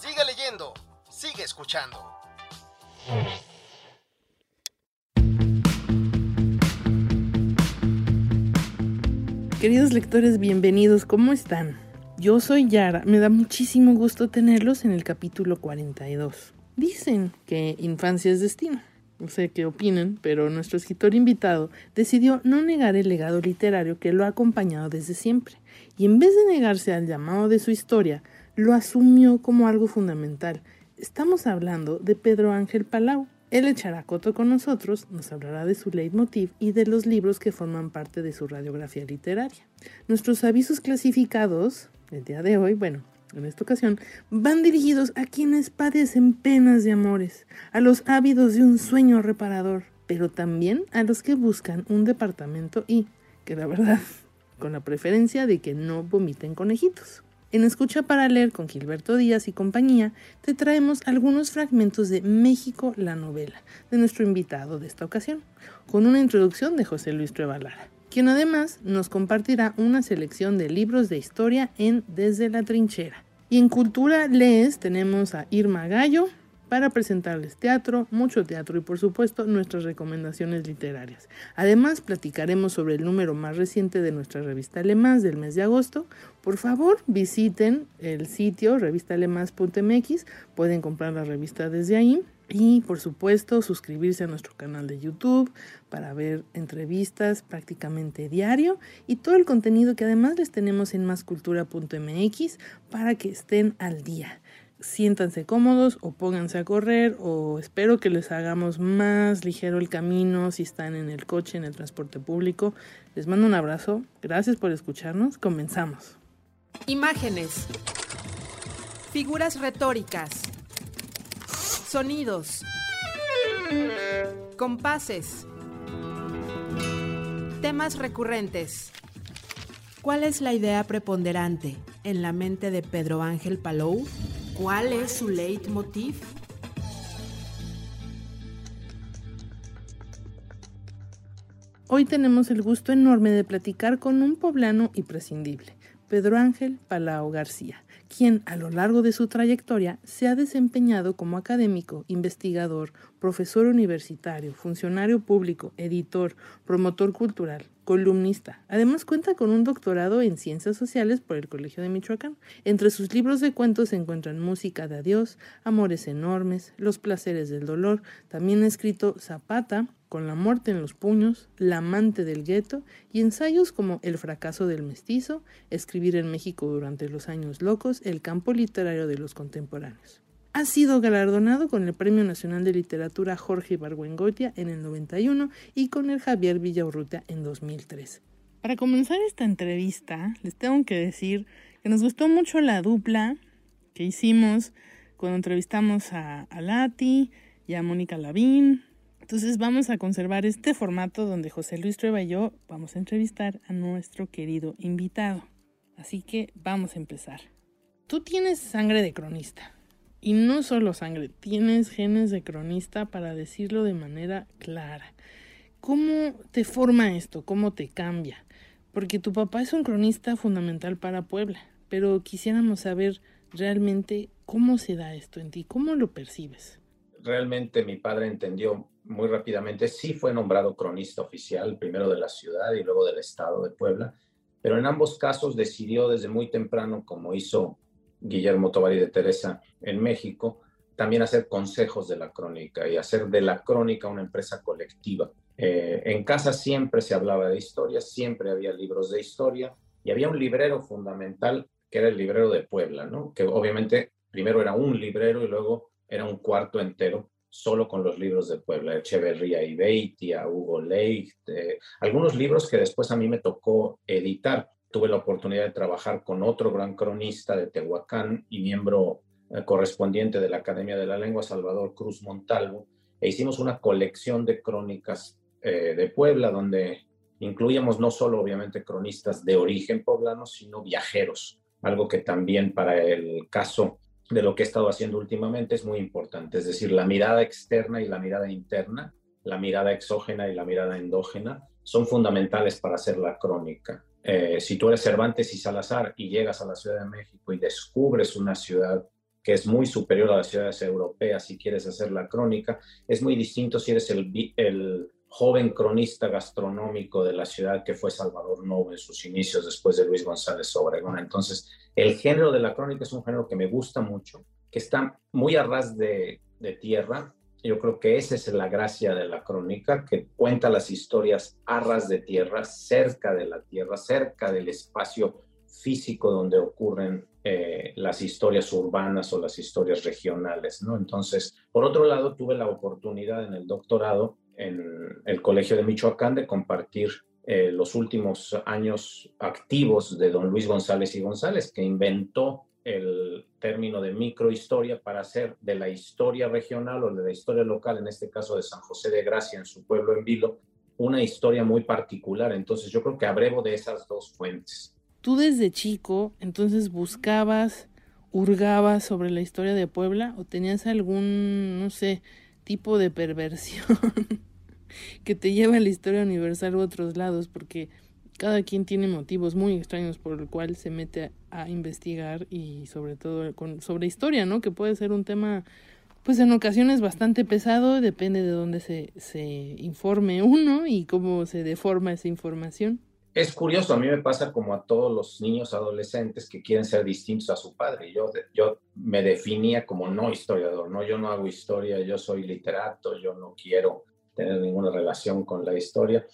Sigue leyendo, sigue escuchando. Queridos lectores, bienvenidos, ¿cómo están? Yo soy Yara, me da muchísimo gusto tenerlos en el capítulo 42. Dicen que infancia es destino. No sé qué opinen, pero nuestro escritor invitado decidió no negar el legado literario que lo ha acompañado desde siempre, y en vez de negarse al llamado de su historia, lo asumió como algo fundamental. Estamos hablando de Pedro Ángel Palau, él echará coto con nosotros, nos hablará de su leitmotiv y de los libros que forman parte de su radiografía literaria. Nuestros avisos clasificados, el día de hoy, bueno, en esta ocasión, van dirigidos a quienes padecen penas de amores, a los ávidos de un sueño reparador, pero también a los que buscan un departamento y, que la verdad, con la preferencia de que no vomiten conejitos. En Escucha para leer con Gilberto Díaz y compañía, te traemos algunos fragmentos de México la novela, de nuestro invitado de esta ocasión, con una introducción de José Luis Trevalara, quien además nos compartirá una selección de libros de historia en Desde la Trinchera. Y en Cultura Lees tenemos a Irma Gallo, para presentarles teatro, mucho teatro y por supuesto nuestras recomendaciones literarias. Además, platicaremos sobre el número más reciente de nuestra revista Alemás del mes de agosto. Por favor, visiten el sitio revistalemás.mx, pueden comprar la revista desde ahí. Y por supuesto suscribirse a nuestro canal de YouTube para ver entrevistas prácticamente diario y todo el contenido que además les tenemos en mascultura.mx para que estén al día siéntanse cómodos o pónganse a correr o espero que les hagamos más ligero el camino si están en el coche, en el transporte público. Les mando un abrazo, gracias por escucharnos, comenzamos. Imágenes, figuras retóricas, sonidos, compases, temas recurrentes. ¿Cuál es la idea preponderante en la mente de Pedro Ángel Palou? ¿Cuál es su leitmotiv? Hoy tenemos el gusto enorme de platicar con un poblano imprescindible, Pedro Ángel Palau García, quien a lo largo de su trayectoria se ha desempeñado como académico, investigador, profesor universitario, funcionario público, editor, promotor cultural, columnista. Además cuenta con un doctorado en Ciencias Sociales por el Colegio de Michoacán. Entre sus libros de cuentos se encuentran Música de Adiós, Amores Enormes, Los Placeres del Dolor. También ha escrito Zapata, Con la muerte en los puños, La amante del gueto y ensayos como El fracaso del mestizo, Escribir en México durante los años locos, El campo literario de los contemporáneos ha sido galardonado con el Premio Nacional de Literatura Jorge Ibargüengoitia en el 91 y con el Javier Villaurrutia en 2003. Para comenzar esta entrevista, les tengo que decir que nos gustó mucho la dupla que hicimos cuando entrevistamos a, a Lati y a Mónica Lavín. Entonces vamos a conservar este formato donde José Luis Trueba y yo vamos a entrevistar a nuestro querido invitado. Así que vamos a empezar. Tú tienes sangre de cronista. Y no solo sangre, tienes genes de cronista para decirlo de manera clara. ¿Cómo te forma esto? ¿Cómo te cambia? Porque tu papá es un cronista fundamental para Puebla, pero quisiéramos saber realmente cómo se da esto en ti, cómo lo percibes. Realmente mi padre entendió muy rápidamente, sí fue nombrado cronista oficial, primero de la ciudad y luego del estado de Puebla, pero en ambos casos decidió desde muy temprano, como hizo Guillermo Tovar de Teresa en México, también hacer consejos de la crónica y hacer de la crónica una empresa colectiva. Eh, en casa siempre se hablaba de historia, siempre había libros de historia y había un librero fundamental que era el librero de Puebla, ¿no? Que obviamente primero era un librero y luego era un cuarto entero solo con los libros de Puebla, Echeverría y Beitia, Hugo Leicht, eh, algunos libros que después a mí me tocó editar tuve la oportunidad de trabajar con otro gran cronista de Tehuacán y miembro eh, correspondiente de la Academia de la Lengua, Salvador Cruz Montalvo, e hicimos una colección de crónicas eh, de Puebla, donde incluíamos no solo obviamente cronistas de origen poblano, sino viajeros, algo que también para el caso de lo que he estado haciendo últimamente es muy importante, es decir, la mirada externa y la mirada interna, la mirada exógena y la mirada endógena son fundamentales para hacer la crónica. Eh, si tú eres Cervantes y Salazar y llegas a la Ciudad de México y descubres una ciudad que es muy superior a las ciudades europeas y quieres hacer la crónica, es muy distinto si eres el, joven cronista gastronómico de la ciudad que fue Salvador Novo en sus inicios después de Luis González Obregón. Entonces, el género de la crónica es un género que me gusta mucho, que está muy a ras de tierra. Yo creo que esa es la gracia de la crónica, que cuenta las historias a ras de tierra, cerca de la tierra, cerca del espacio físico donde ocurren eh, las historias urbanas o las historias regionales, ¿no? Entonces, por otro lado, tuve la oportunidad en el doctorado en el Colegio de Michoacán de compartir eh, los últimos años activos de don Luis González y González, que inventó el término de microhistoria para hacer de la historia regional o de la historia local, en este caso de San José de Gracia, en su pueblo en Vilo, una historia muy particular. Entonces yo creo que abrevo de esas dos fuentes. Tú desde chico, entonces buscabas, hurgabas sobre la historia de Puebla o tenías algún, no sé, tipo de perversión que te lleva a la historia universal u otros lados, porque cada quien tiene motivos muy extraños por el cual se mete a, investigar y sobre todo con, sobre historia, ¿no? Que puede ser un tema, pues en ocasiones bastante pesado, depende de dónde se, se informe uno y cómo se deforma esa información. Es curioso, a mí me pasa como a todos los niños adolescentes que quieren ser distintos a su padre. Yo, yo me definía como no historiador, no, yo no hago historia, yo soy literato, yo no quiero tener ninguna relación con la historia.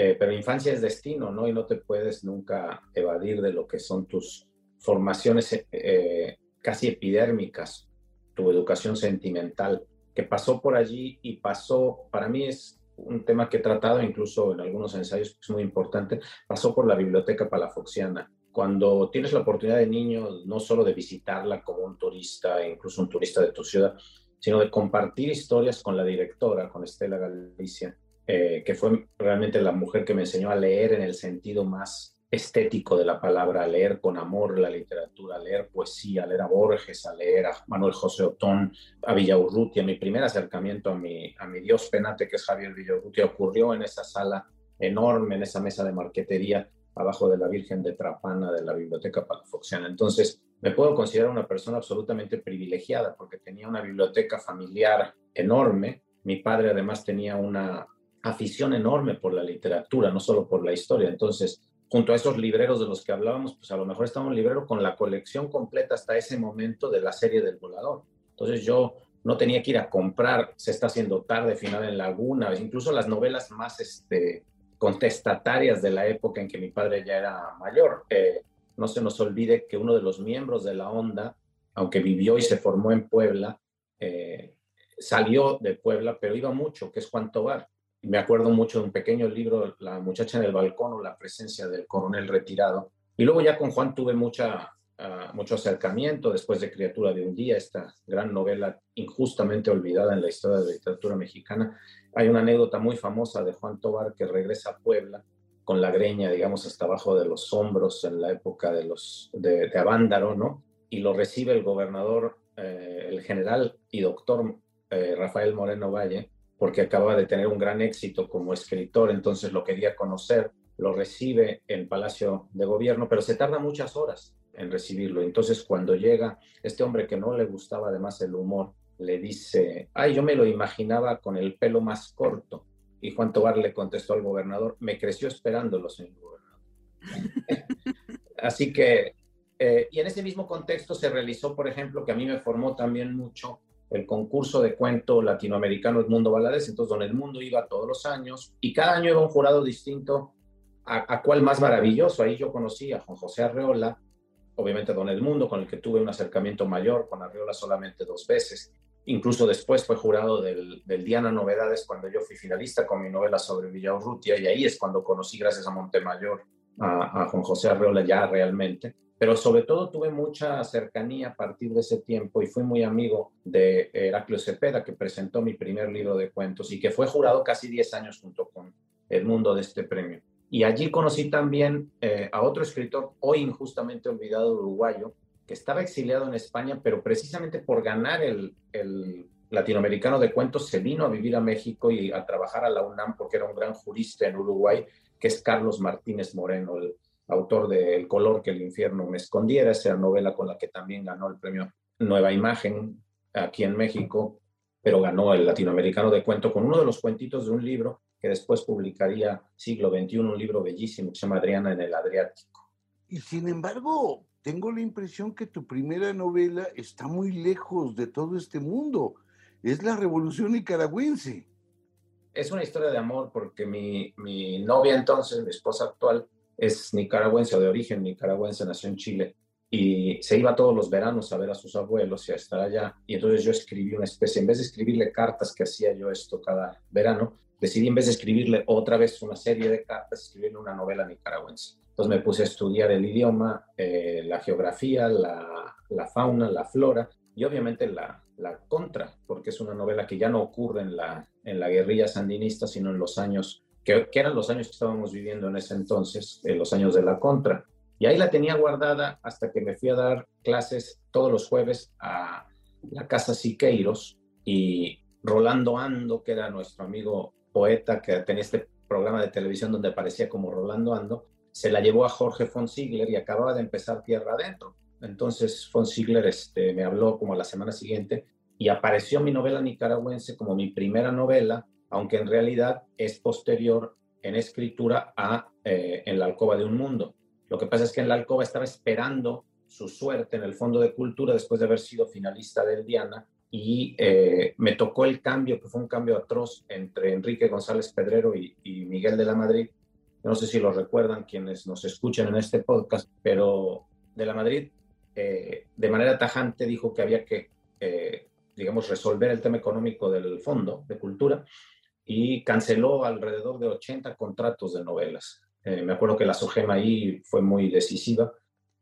Eh, pero infancia es destino, ¿no? Y no te puedes nunca evadir de lo que son tus formaciones eh, casi epidérmicas, tu educación sentimental, que pasó por allí y pasó, para mí es un tema que he tratado incluso en algunos ensayos, es muy importante, pasó por la biblioteca palafoxiana. Cuando tienes la oportunidad de niño, no solo de visitarla como un turista, incluso un turista de tu ciudad, sino de compartir historias con la directora, con Estela Galicia, eh, que fue realmente la mujer que me enseñó a leer en el sentido más estético de la palabra, a leer con amor la literatura, a leer poesía, a leer a Borges, a leer a Manuel José Otón, a Villaurrutia. Mi primer acercamiento a mi, a mi dios penate, que es Javier Villaurrutia, ocurrió en esa sala enorme, en esa mesa de marquetería, abajo de la Virgen de Trapana de la Biblioteca Palafoxiana. Entonces, me puedo considerar una persona absolutamente privilegiada porque tenía una biblioteca familiar enorme. Mi padre además tenía una afición enorme por la literatura, no solo por la historia. Entonces, junto a esos libreros de los que hablábamos, pues a lo mejor estaba un librero con la colección completa hasta ese momento de la serie del volador. Entonces yo no tenía que ir a comprar Se está haciendo tarde, final en Laguna, incluso las novelas más este, contestatarias de la época en que mi padre ya era mayor. Eh, no se nos olvide que uno de los miembros de la onda, aunque vivió y se formó en Puebla, eh, salió de Puebla, pero iba mucho, que es Juan Tobar. Me acuerdo mucho de un pequeño libro, La muchacha en el balcón o la presencia del coronel retirado. Y luego ya con Juan tuve mucha, ah, mucho acercamiento después de Criatura de un Día, esta gran novela injustamente olvidada en la historia de la literatura mexicana. Hay una anécdota muy famosa de Juan Tobar que regresa a Puebla con la greña, digamos, hasta abajo de los hombros en la época de, los, de, Avándaro, ¿no? Y lo recibe el gobernador, eh, el general y doctor eh, Rafael Moreno Valle, porque acaba de tener un gran éxito como escritor, entonces lo quería conocer, lo recibe en Palacio de Gobierno, pero se tarda muchas horas en recibirlo. Entonces cuando llega este hombre que no le gustaba además el humor, le dice, ay, yo me lo imaginaba con el pelo más corto. Y Juan Tobar le contestó al gobernador, me creció esperándolo, señor gobernador. Así que, eh, y en ese mismo contexto se realizó, por ejemplo, que a mí me formó también mucho el concurso de cuento latinoamericano Edmundo Valadez, entonces don Edmundo iba todos los años y cada año iba un jurado distinto a, a cuál más maravilloso. Ahí yo conocí a Juan José Arreola, obviamente don Edmundo, con el que tuve un acercamiento mayor, con Arreola solamente dos veces. Incluso después fue jurado del, Diana Novedades cuando yo fui finalista con mi novela sobre Villaurrutia y ahí es cuando conocí, gracias a Montemayor, a, a Juan José Arreola ya realmente. Pero sobre todo tuve mucha cercanía a partir de ese tiempo y fui muy amigo de Heraclio Cepeda, que presentó mi primer libro de cuentos y que fue jurado casi 10 años junto con el mundo de este premio. Y allí conocí también eh, a otro escritor, hoy injustamente olvidado uruguayo, que estaba exiliado en España, pero precisamente por ganar el, el latinoamericano de cuentos se vino a vivir a México y a trabajar a la UNAM porque era un gran jurista en Uruguay, que es Carlos Martínez Moreno, autor de El color que el infierno me escondiera, esa novela con la que también ganó el premio Nueva Imagen aquí en México, pero ganó el latinoamericano de cuento con uno de los cuentitos de un libro que después publicaría siglo XXI, un libro bellísimo que se llama Adriana en el Adriático. Y sin embargo, tengo la impresión que tu primera novela está muy lejos de todo este mundo. Es la Revolución Nicaragüense. Es una historia de amor porque mi, mi novia entonces, mi esposa actual, es nicaragüense o de origen nicaragüense, nació en Chile y se iba todos los veranos a ver a sus abuelos y a estar allá. Y entonces yo escribí una especie, en vez de escribirle cartas que hacía yo esto cada verano, decidí en vez de escribirle otra vez una serie de cartas, escribirle una novela nicaragüense. Entonces me puse a estudiar el idioma, eh, la geografía, la, la, fauna, la flora y obviamente la, la, contra, porque es una novela que ya no ocurre en la, en la guerrilla sandinista, sino en los años, que, que eran los años que estábamos viviendo en ese entonces, en los años de la contra. Y ahí la tenía guardada hasta que me fui a dar clases todos los jueves a la Casa Siqueiros y Rolando Ando, que era nuestro amigo poeta que tenía este programa de televisión donde aparecía como Rolando Ando, se la llevó a Jorge von Ziegler y acababa de empezar Tierra Adentro. Entonces von Ziegler este, me habló como la semana siguiente y apareció mi novela nicaragüense como mi primera novela, aunque en realidad es posterior en escritura a eh, En la alcoba de un mundo. Lo que pasa es que en la alcoba estaba esperando su suerte en el Fondo de Cultura después de haber sido finalista del Diana y eh, me tocó el cambio, que fue un cambio atroz entre Enrique González Pedrero y, Miguel de la Madrid. No sé si lo recuerdan quienes nos escuchan en este podcast, pero de la Madrid eh, de manera tajante dijo que había que, eh, digamos, resolver el tema económico del Fondo de Cultura y canceló alrededor de 80 contratos de novelas. me acuerdo que la SOGEM ahí fue muy decisiva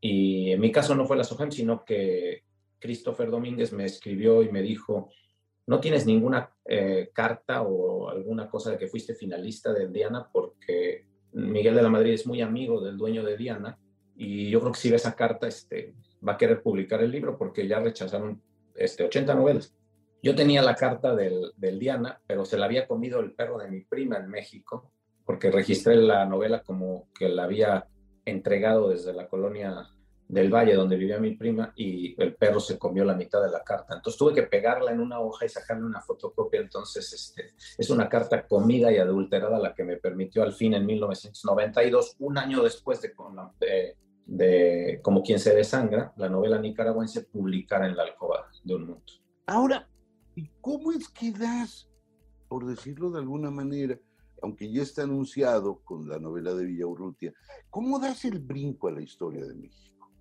y en mi caso no fue la SOGEM, sino que Christopher Domínguez me escribió y me dijo, ¿no tienes ninguna eh, carta o alguna cosa de que fuiste finalista de Diana? Porque Miguel de la Madrid es muy amigo del dueño de Diana y yo creo que si ve esa carta este, va a querer publicar el libro porque ya rechazaron este, 80 novelas. Yo tenía la carta del, del Diana, pero se la había comido el perro de mi prima en México porque registré la novela como que la había entregado desde la colonia del valle donde vivía mi prima y el perro se comió la mitad de la carta. Entonces tuve que pegarla en una hoja y sacarle una fotocopia. Entonces este, es una carta comida y adulterada la que me permitió al fin en 1992, un año después de, de, de Como quien se desangra, la novela nicaragüense, publicar en la alcoba de un mundo. Ahora, ¿y cómo es que das, por decirlo de alguna manera, aunque ya está anunciado con la novela de Villaurrutia, ¿cómo das el brinco a la historia de México?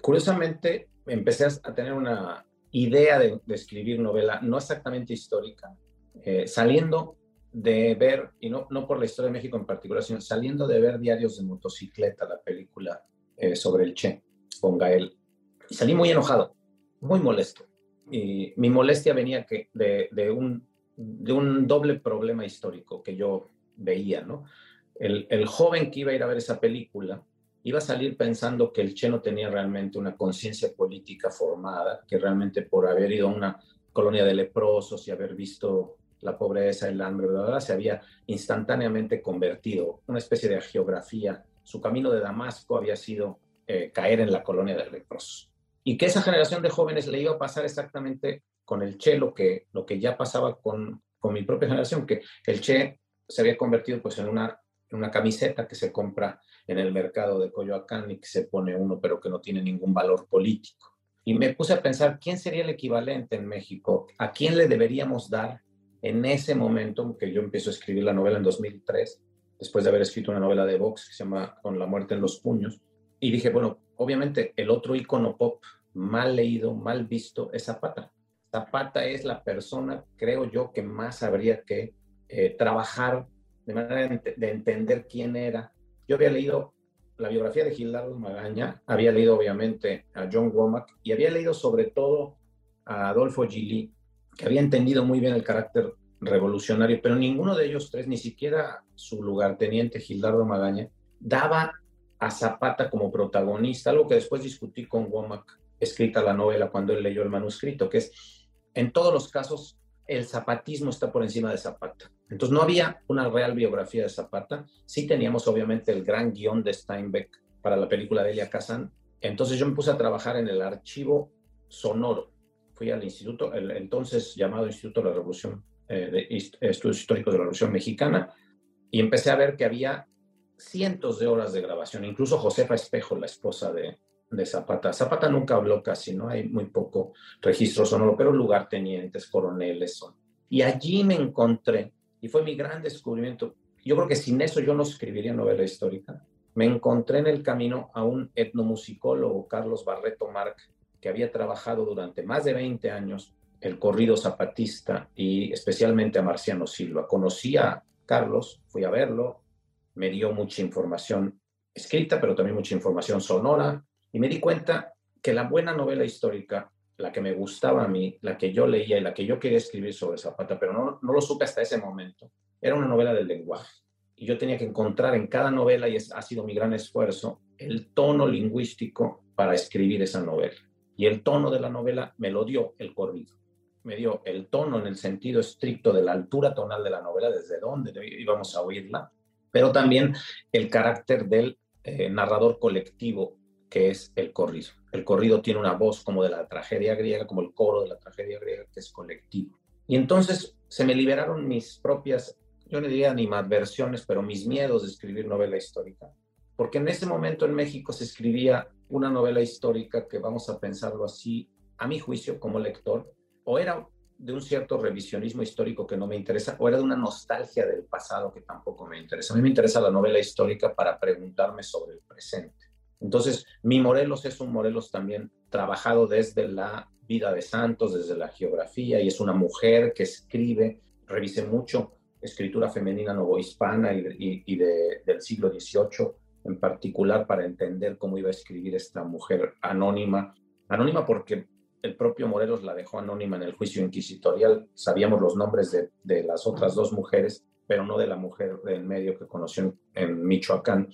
Curiosamente, empecé a tener una idea de, escribir novela, no exactamente histórica, eh, saliendo de ver, y no, no por la historia de México en particular, sino saliendo de ver Diarios de Motocicleta, la película eh, sobre el Che, con Gael. Y salí muy enojado, muy molesto. Y mi molestia venía de, un, doble problema histórico que yo veía, ¿no? El, joven que iba a ir a ver esa película iba a salir pensando que el Che no tenía realmente una conciencia política formada, que realmente por haber ido a una colonia de leprosos y haber visto la pobreza, el hambre, se había instantáneamente convertido, una especie de geografía. Su camino de Damasco había sido eh, caer en la colonia de leprosos. Y que esa generación de jóvenes le iba a pasar exactamente con el Che lo que, lo que ya pasaba con, con mi propia generación, que el Che se había convertido pues en una, en una camiseta que se compra en el mercado de Coyoacán y que se pone uno, pero que no tiene ningún valor político. Y me puse a pensar, ¿quién sería el equivalente en México? ¿A quién le deberíamos dar en ese momento que yo empiezo a escribir la novela en 2003, después de haber escrito una novela de Vox que se llama Con la muerte en los puños? Y dije, bueno, obviamente el otro icono pop mal leído, mal visto es Zapata. Zapata es la persona, creo yo, que más habría que eh, trabajar de manera de entender quién era, yo había leído la biografía de Gildardo Magaña, había leído obviamente a John Womack y había leído sobre todo a Adolfo Gili, que había entendido muy bien el carácter revolucionario, pero ninguno de ellos tres, ni siquiera su lugarteniente Gildardo Magaña, daba a Zapata como protagonista, algo que después discutí con Womack, escrita la novela cuando él leyó el manuscrito, que es, en todos los casos, el zapatismo está por encima de Zapata. Entonces no había una real biografía de Zapata, sí teníamos obviamente el gran guion de Steinbeck para la película de Elia Kazan, entonces yo me puse a trabajar en el archivo sonoro, fui al instituto, el entonces llamado Instituto de la Revolución, eh, de Estudios Históricos de la Revolución Mexicana, y empecé a ver que había cientos de horas de grabación, incluso Josefa Espejo, la esposa de, Zapata. Zapata nunca habló casi, ¿no? Hay muy poco registro sonoro, pero lugartenientes, coroneles son. Y allí me encontré, y fue mi gran descubrimiento. Yo creo que sin eso yo no escribiría novela histórica. Me encontré en el camino a un etnomusicólogo, Carlos Barreto Marc, que había trabajado durante más de 20 años el corrido zapatista y especialmente a Marciano Silva. Conocí a Carlos, fui a verlo, me dio mucha información escrita, pero también mucha información sonora, y me di cuenta que la buena novela histórica, la que me gustaba a mí, la que yo leía y la que yo quería escribir sobre Zapata, pero no, no lo supe hasta ese momento, era una novela del lenguaje. Y yo tenía que encontrar en cada novela, y es, ha sido mi gran esfuerzo, el tono lingüístico para escribir esa novela. Y el tono de la novela me lo dio el corrido. Me dio el tono en el sentido estricto de la altura tonal de la novela, desde dónde íbamos a oírla, pero también el carácter del eh, narrador colectivo que es el corrido. El corrido tiene una voz como de la tragedia griega, como el coro de la tragedia griega, que es colectivo. Y entonces se me liberaron mis propias, yo no diría ni versiones, pero mis miedos de escribir novela histórica. Porque en ese momento en México se escribía una novela histórica que vamos a pensarlo así, a mi juicio como lector, o era de un cierto revisionismo histórico que no me interesa, o era de una nostalgia del pasado que tampoco me interesa. A mí me interesa la novela histórica para preguntarme sobre el presente. Entonces, mi Morelos es un Morelos también trabajado desde la vida de santos, desde la geografía, y es una mujer que escribe, revise mucho escritura femenina novohispana y, y, del siglo XVIII, en particular para entender cómo iba a escribir esta mujer anónima. Anónima porque el propio Morelos la dejó anónima en el juicio inquisitorial. Sabíamos los nombres de, de las otras dos mujeres, pero no de la mujer del medio que conoció en, Michoacán.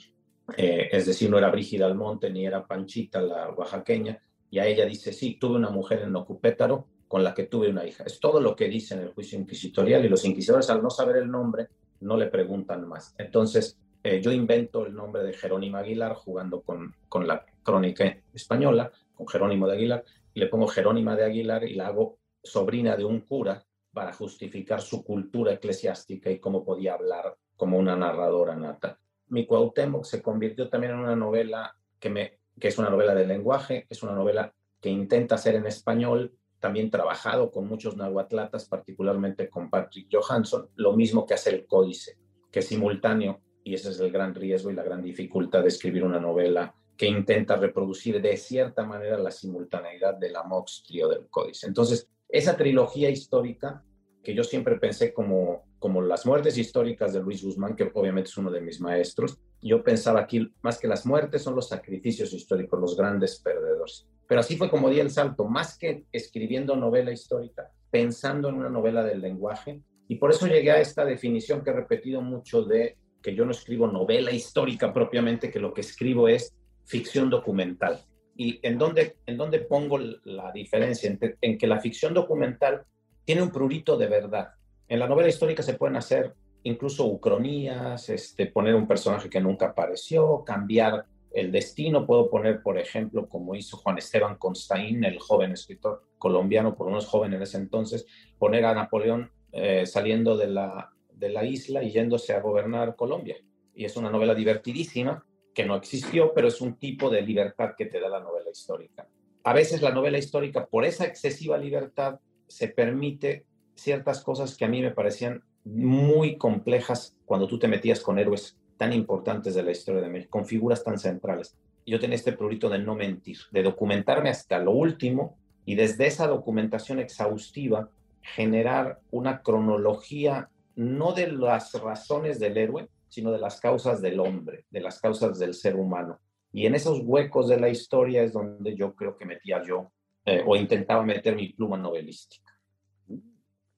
Eh, es decir, no era Brígida Almonte ni era Panchita, la oaxaqueña. Y a ella dice, sí, tuve una mujer en Ocupétaro con la que tuve una hija. Es todo lo que dice en el juicio inquisitorial y los inquisidores al no saber el nombre no le preguntan más. Entonces, eh, yo invento el nombre de Jerónimo Aguilar jugando con, con la crónica española, con Jerónimo de Aguilar, le pongo Jerónima de Aguilar y la hago sobrina de un cura para justificar su cultura eclesiástica y cómo podía hablar como una narradora nata. Mi Cuauhtémoc se convirtió también en una novela que, me, que es una novela de lenguaje, es una novela que intenta ser en español, también trabajado con muchos nahuatlatas, particularmente con Patrick Johansson, lo mismo que hace el códice, que es simultáneo, y ese es el gran riesgo y la gran dificultad de escribir una novela que intenta reproducir de cierta manera la simultaneidad de la Mox Trio del Códice. Entonces, esa trilogía histórica que yo siempre pensé como, como las muertes históricas de Luis Guzmán, que obviamente es uno de mis maestros, yo pensaba aquí, más que las muertes, son los sacrificios históricos, los grandes perdedores. Pero así fue como di el salto, más que escribiendo novela histórica, pensando en una novela del lenguaje. Y por eso llegué a esta definición que he repetido mucho de que yo no escribo novela histórica propiamente, que lo que escribo es ficción documental. ¿Y en dónde, en dónde pongo la diferencia? En, que la ficción documental tiene un prurito de verdad. En la novela histórica se pueden hacer incluso ucronías, este, poner un personaje que nunca apareció, cambiar el destino. Puedo poner, por ejemplo, como hizo Juan Esteban Constaín, el joven escritor colombiano, por unos jóvenes en ese entonces, poner a Napoleón eh, saliendo de la, de la isla y yéndose a gobernar Colombia. Y es una novela divertidísima que no existió, pero es un tipo de libertad que te da la novela histórica. A veces la novela histórica, por esa excesiva libertad, se permite ciertas cosas que a mí me parecían muy complejas cuando tú te metías con héroes tan importantes de la historia de México, con figuras tan centrales. Yo tenía este prurito de no mentir, de documentarme hasta lo último y desde esa documentación exhaustiva generar una cronología no de las razones del héroe, sino de las causas del hombre, de las causas del ser humano. Y en esos huecos de la historia es donde yo creo que metía yo eh, o intentaba meter mi pluma novelística.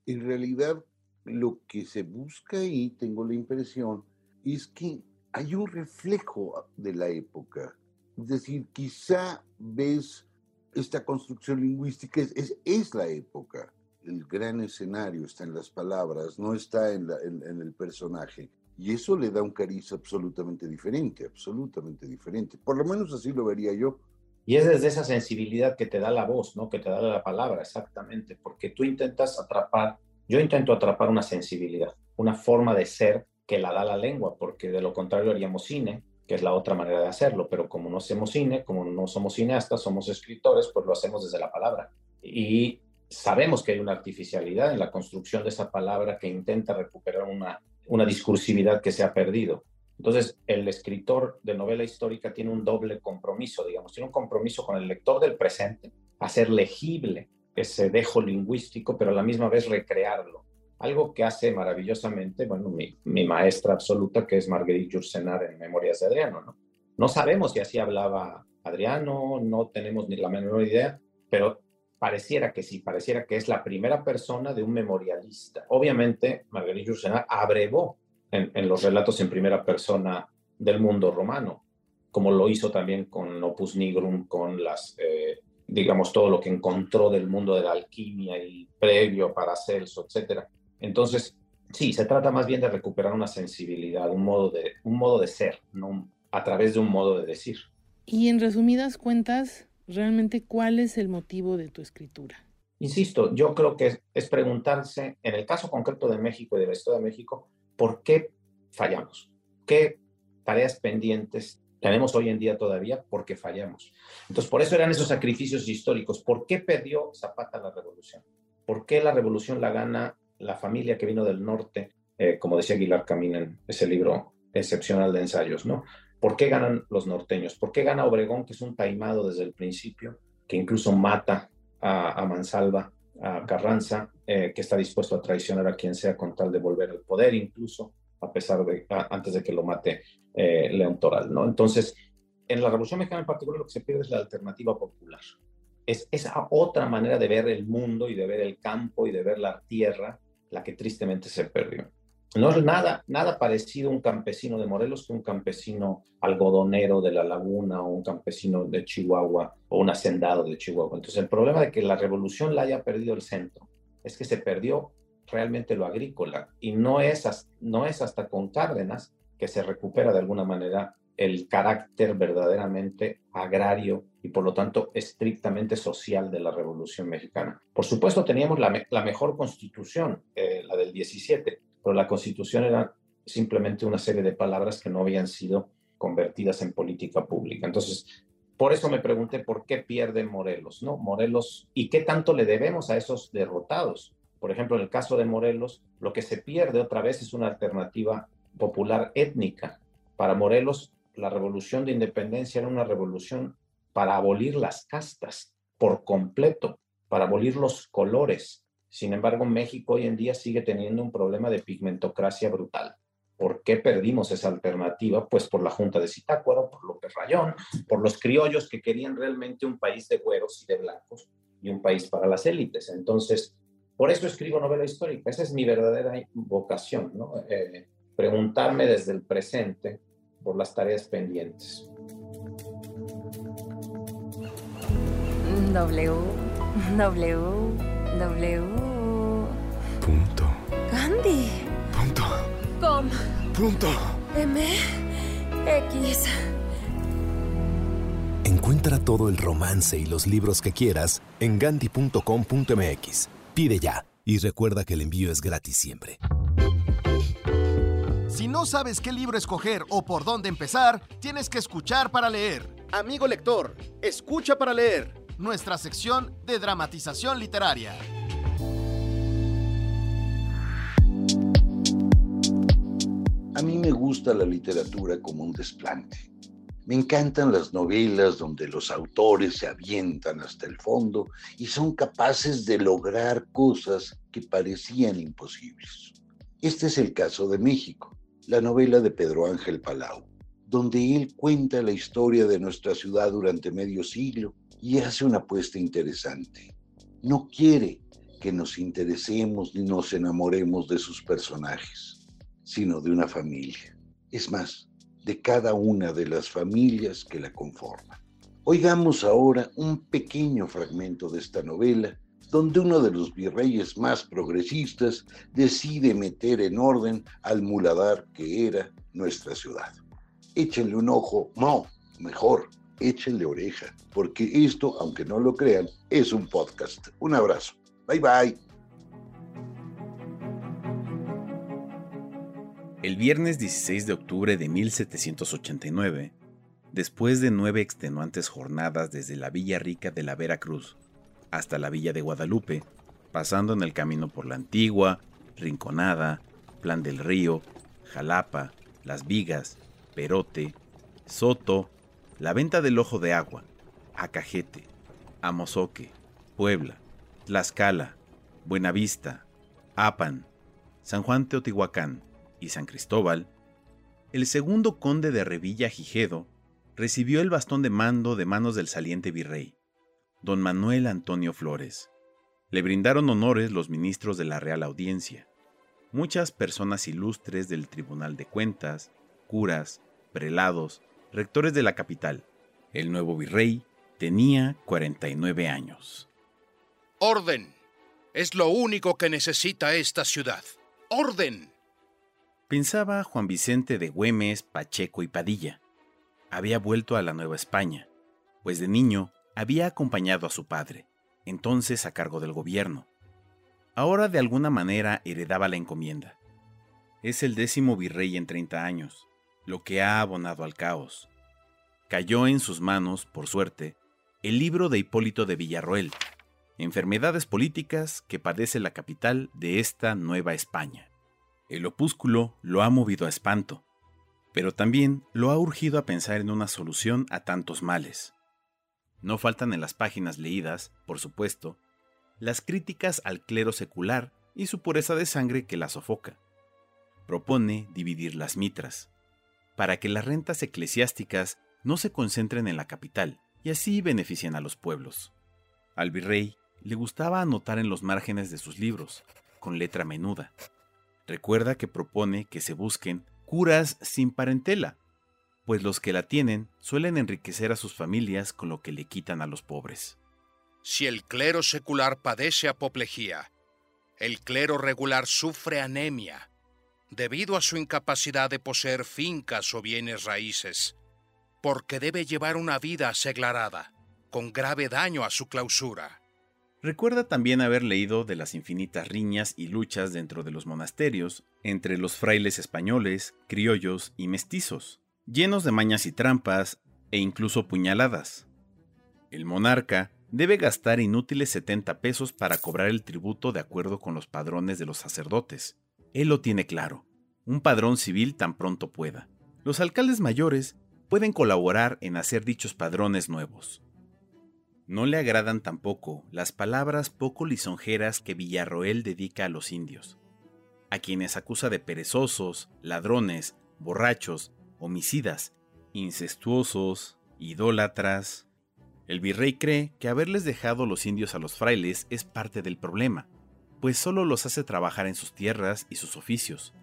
En realidad, lo que se busca y tengo la impresión, es que hay un reflejo de la época. Es decir, quizá ves esta construcción lingüística, es, la época. El gran escenario está en las palabras, no está en el personaje. Y eso le da un cariz absolutamente diferente, absolutamente diferente. Por lo menos así lo vería yo. Y es desde esa sensibilidad que te da la voz, ¿no? Que te da la palabra, exactamente. Porque tú intentas atrapar, yo intento atrapar una sensibilidad, una forma de ser que la da la lengua, porque de lo contrario haríamos cine, que es la otra manera de hacerlo. Pero como no hacemos cine, como no somos cineastas, somos escritores, pues lo hacemos desde la palabra. Y sabemos que hay una artificialidad en la construcción de esa palabra que intenta recuperar una una discursividad que se ha perdido. Entonces, el escritor de novela histórica tiene un doble compromiso, digamos, tiene un compromiso con el lector del presente, hacer legible ese dejo lingüístico, pero a la misma vez recrearlo. Algo que hace maravillosamente, bueno, mi, maestra absoluta, que es Marguerite Yourcenar en Memorias de Adriano, ¿no? No sabemos si así hablaba Adriano, no tenemos ni la menor idea, pero pareciera que sí, pareciera que es la primera persona de un memorialista. Obviamente, Marguerite Yourcenar abrevó en, los relatos en primera persona del mundo romano, como lo hizo también con Opus Nigrum, con las, eh, digamos, todo lo que encontró del mundo de la alquimia y previo para Celso, etc. Entonces, sí, se trata más bien de recuperar una sensibilidad, un modo de, un modo de ser, ¿no? a través de un modo de decir. Y en resumidas cuentas, realmente cuál es el motivo de tu escritura. Insisto, yo creo que es, preguntarse, en el caso concreto de México y del Estado de México, ¿por qué fallamos? ¿Qué tareas pendientes tenemos hoy en día todavía porque fallamos? Entonces, por eso eran esos sacrificios históricos. ¿Por qué perdió Zapata la revolución? ¿Por qué la revolución la gana la familia que vino del norte, eh, como decía Aguilar Camín en ese libro excepcional de ensayos, ¿no? ¿Por qué ganan los norteños? ¿Por qué gana Obregón, que es un taimado desde el principio, que incluso mata a, Mansalva, a Carranza, eh, que está dispuesto a traicionar a quien sea con tal de volver al poder, incluso a pesar de, antes de que lo mate eh, León Toral, ¿no? Entonces, en la Revolución Mexicana en particular lo que se pierde es la alternativa popular. Es esa otra manera de ver el mundo y de ver el campo y de ver la tierra la que tristemente se perdió. No es nada, nada parecido un campesino de Morelos que un campesino algodonero de la laguna o un campesino de Chihuahua o un hacendado de Chihuahua. Entonces el problema de que la revolución la haya perdido el centro es que se perdió realmente lo agrícola y no es, no es hasta con Cárdenas que se recupera de alguna manera el carácter verdaderamente agrario y por lo tanto estrictamente social de la Revolución Mexicana. Por supuesto teníamos la, mejor constitución, eh, la del 17, pero la constitución era simplemente una serie de palabras que no habían sido convertidas en política pública. Entonces, por eso me pregunté por qué pierde Morelos, ¿no? Morelos, ¿y qué tanto le debemos a esos derrotados? Por ejemplo, en el caso de Morelos, lo que se pierde otra vez es una alternativa popular étnica. Para Morelos, la revolución de independencia era una revolución para abolir las castas por completo, para abolir los colores, sin embargo, México hoy en día sigue teniendo un problema de pigmentocracia brutal. ¿Por qué perdimos esa alternativa? Pues por la Junta de Zitácuaro, por López Rayón, por los criollos que querían realmente un país de güeros y de blancos y un país para las élites. Entonces, por eso escribo novela histórica. Esa es mi verdadera vocación, ¿no? Eh, preguntarme desde el presente por las tareas pendientes. W, W. W. Punto. Gandhi. Punto. Com. Punto. M. X. Encuentra todo el romance y los libros que quieras en gandhi.com.mx. Pide ya y recuerda que el envío es gratis siempre. Si no sabes qué libro escoger o por dónde empezar, tienes que escuchar para leer. Amigo lector, escucha para leer nuestra sección de dramatización literaria. A mí me gusta la literatura como un desplante. Me encantan las novelas donde los autores se avientan hasta el fondo y son capaces de lograr cosas que parecían imposibles. Este es el caso de México. la novela de Pedro Ángel Palau, donde él cuenta la historia de nuestra ciudad durante medio siglo y hace una apuesta interesante. No quiere que nos interesemos ni nos enamoremos de sus personajes, sino de una familia. Es más, de cada una de las familias que la conforman. Oigamos ahora un pequeño fragmento de esta novela donde uno de los virreyes más progresistas decide meter en orden al muladar que era nuestra ciudad. Échenle un ojo, no, mejor, échenle oreja, porque esto, aunque no lo crean, es un podcast. Un abrazo. Bye bye. El viernes 16 de octubre de 1789, después de nueve extenuantes jornadas desde la Villa Rica de la Veracruz hasta la Villa de Guadalupe, pasando en el camino por la Antigua, Rinconada, Plan del Río, Jalapa, Las Vigas, Perote, Soto, la Venta del Ojo de Agua, Acajete, Amozoque, Puebla, Tlaxcala, Buenavista, Apan, San Juan Teotihuacán y San Cristóbal, el segundo conde de Revilla Gijedo recibió el bastón de mando de manos del saliente virrey, don Manuel Antonio Flores. Le brindaron honores los ministros de la Real Audiencia, muchas personas ilustres del Tribunal de Cuentas, curas, prelados, rectores de la capital. El nuevo virrey tenía 49 años. Orden. Es lo único que necesita esta ciudad. Orden. Pensaba Juan Vicente de Güemes, Pacheco y Padilla. Había vuelto a la Nueva España, pues de niño había acompañado a su padre, entonces a cargo del gobierno. Ahora de alguna manera heredaba la encomienda. Es el décimo virrey en 30 años, lo que ha abonado al caos. Cayó en sus manos, por suerte, el libro de Hipólito de Villarroel, Enfermedades políticas que padece la capital de esta Nueva España. El opúsculo lo ha movido a espanto, pero también lo ha urgido a pensar en una solución a tantos males. No faltan en las páginas leídas, por supuesto, las críticas al clero secular y su pureza de sangre que la sofoca. Propone dividir las mitras, para que las rentas eclesiásticas no se concentren en la capital y así beneficien a los pueblos. Al virrey le gustaba anotar en los márgenes de sus libros, con letra menuda. Recuerda que propone que se busquen curas sin parentela, pues los que la tienen suelen enriquecer a sus familias con lo que le quitan a los pobres. Si el clero secular padece apoplejía, el clero regular sufre anemia, debido a su incapacidad de poseer fincas o bienes raíces, porque debe llevar una vida aseglarada, con grave daño a su clausura. Recuerda también haber leído de las infinitas riñas y luchas dentro de los monasterios entre los frailes españoles, criollos y mestizos, llenos de mañas y trampas e incluso puñaladas. El monarca debe gastar inútiles 70 pesos para cobrar el tributo de acuerdo con los padrones de los sacerdotes. Él lo tiene claro, un padrón civil tan pronto pueda. Los alcaldes mayores pueden colaborar en hacer dichos padrones nuevos. No le agradan tampoco las palabras poco lisonjeras que Villarroel dedica a los indios, a quienes acusa de perezosos, ladrones, borrachos, homicidas, incestuosos, idólatras. El virrey cree que haberles dejado los indios a los frailes es parte del problema, pues solo los hace trabajar en sus tierras y sus oficios.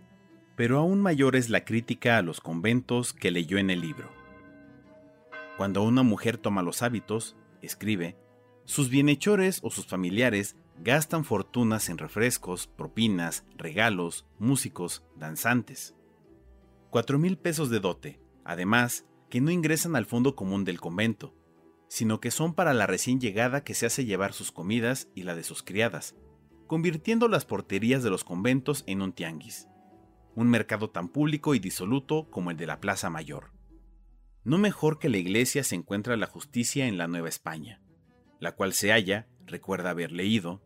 Pero aún mayor es la crítica a los conventos que leyó en el libro. Cuando una mujer toma los hábitos, escribe, sus bienhechores o sus familiares gastan fortunas en refrescos, propinas, regalos, músicos, danzantes. Cuatro mil pesos de dote, además, que no ingresan al fondo común del convento, sino que son para la recién llegada que se hace llevar sus comidas y la de sus criadas, convirtiendo las porterías de los conventos en un tianguis, un mercado tan público y disoluto como el de la Plaza Mayor. No mejor que la iglesia se encuentra la justicia en la Nueva España, la cual se halla, recuerda haber leído,